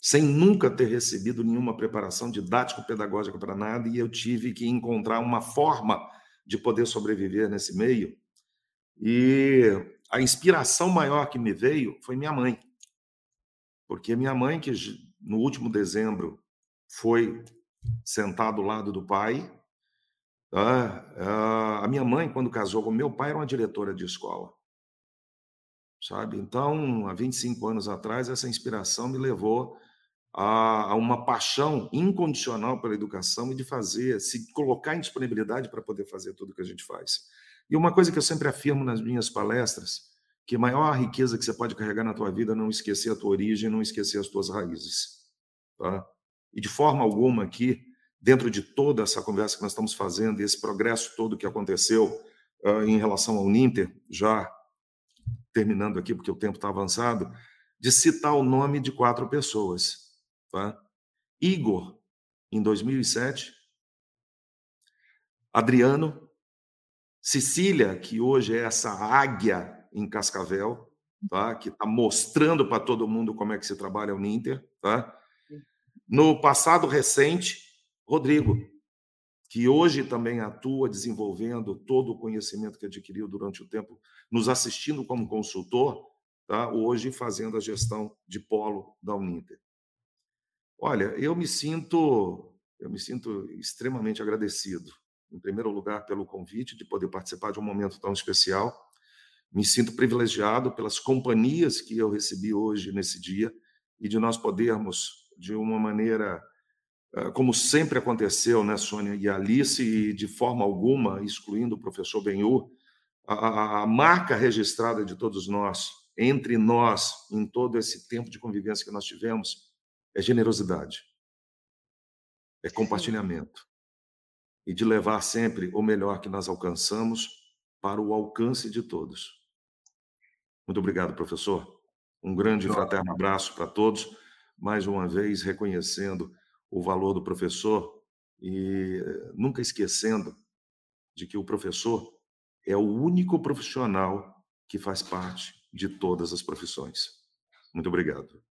Sem nunca ter recebido nenhuma preparação didático-pedagógica para nada, e eu tive que encontrar uma forma de poder sobreviver nesse meio e a inspiração maior que me veio foi minha mãe. Porque minha mãe, que no último dezembro foi sentar do lado do pai, tá? a minha mãe, quando casou com meu pai, era uma diretora de escola. Sabe? Então, há 25 anos atrás, essa inspiração me levou a, uma paixão incondicional pela educação e de fazer, se colocar em disponibilidade para poder fazer tudo que a gente faz. E uma coisa que eu sempre afirmo nas minhas palestras, que a maior riqueza que você pode carregar na tua vida é não esquecer a tua origem, não esquecer as tuas raízes. Tá? E de forma alguma aqui, dentro de toda essa conversa que nós estamos fazendo, esse progresso todo que aconteceu uh, em relação ao Ninter, já terminando aqui, porque o tempo está avançado, de citar o nome de quatro pessoas. Tá? Igor, em 2007, Adriano, Cecília, que hoje é essa águia em Cascavel, tá? que está mostrando para todo mundo como é que se trabalha o Ninter. Tá? No passado recente, Rodrigo, que hoje também atua desenvolvendo todo o conhecimento que adquiriu durante o tempo, nos assistindo como consultor, tá? hoje fazendo a gestão de polo da Uninter. Olha, eu me sinto, eu me sinto extremamente agradecido em primeiro lugar, pelo convite de poder participar de um momento tão especial. Me sinto privilegiado pelas companhias que eu recebi hoje nesse dia e de nós podermos, de uma maneira, como sempre aconteceu, né, Sônia e Alice, e de forma alguma, excluindo o professor Benhur, a, a marca registrada de todos nós, entre nós, em todo esse tempo de convivência que nós tivemos, é generosidade, é compartilhamento e de levar sempre o melhor que nós alcançamos para o alcance de todos. Muito obrigado, professor. Um grande e fraterno abraço para todos. Mais uma vez, reconhecendo o valor do professor e nunca esquecendo de que o professor é o único profissional que faz parte de todas as profissões. Muito obrigado.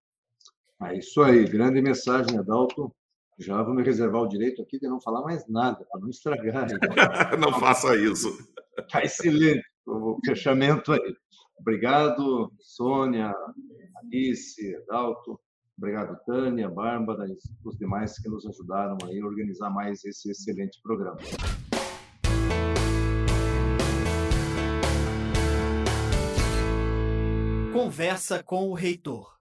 É isso aí, grande mensagem, Adalto. Já vou me reservar o direito aqui de não falar mais nada, para não estragar. <laughs> não faça isso. Está excelente o fechamento aí. Obrigado, Sônia, Alice, Adalto. Obrigado, Tânia, Bárbara e os demais que nos ajudaram aí a organizar mais esse excelente programa. Conversa com o reitor.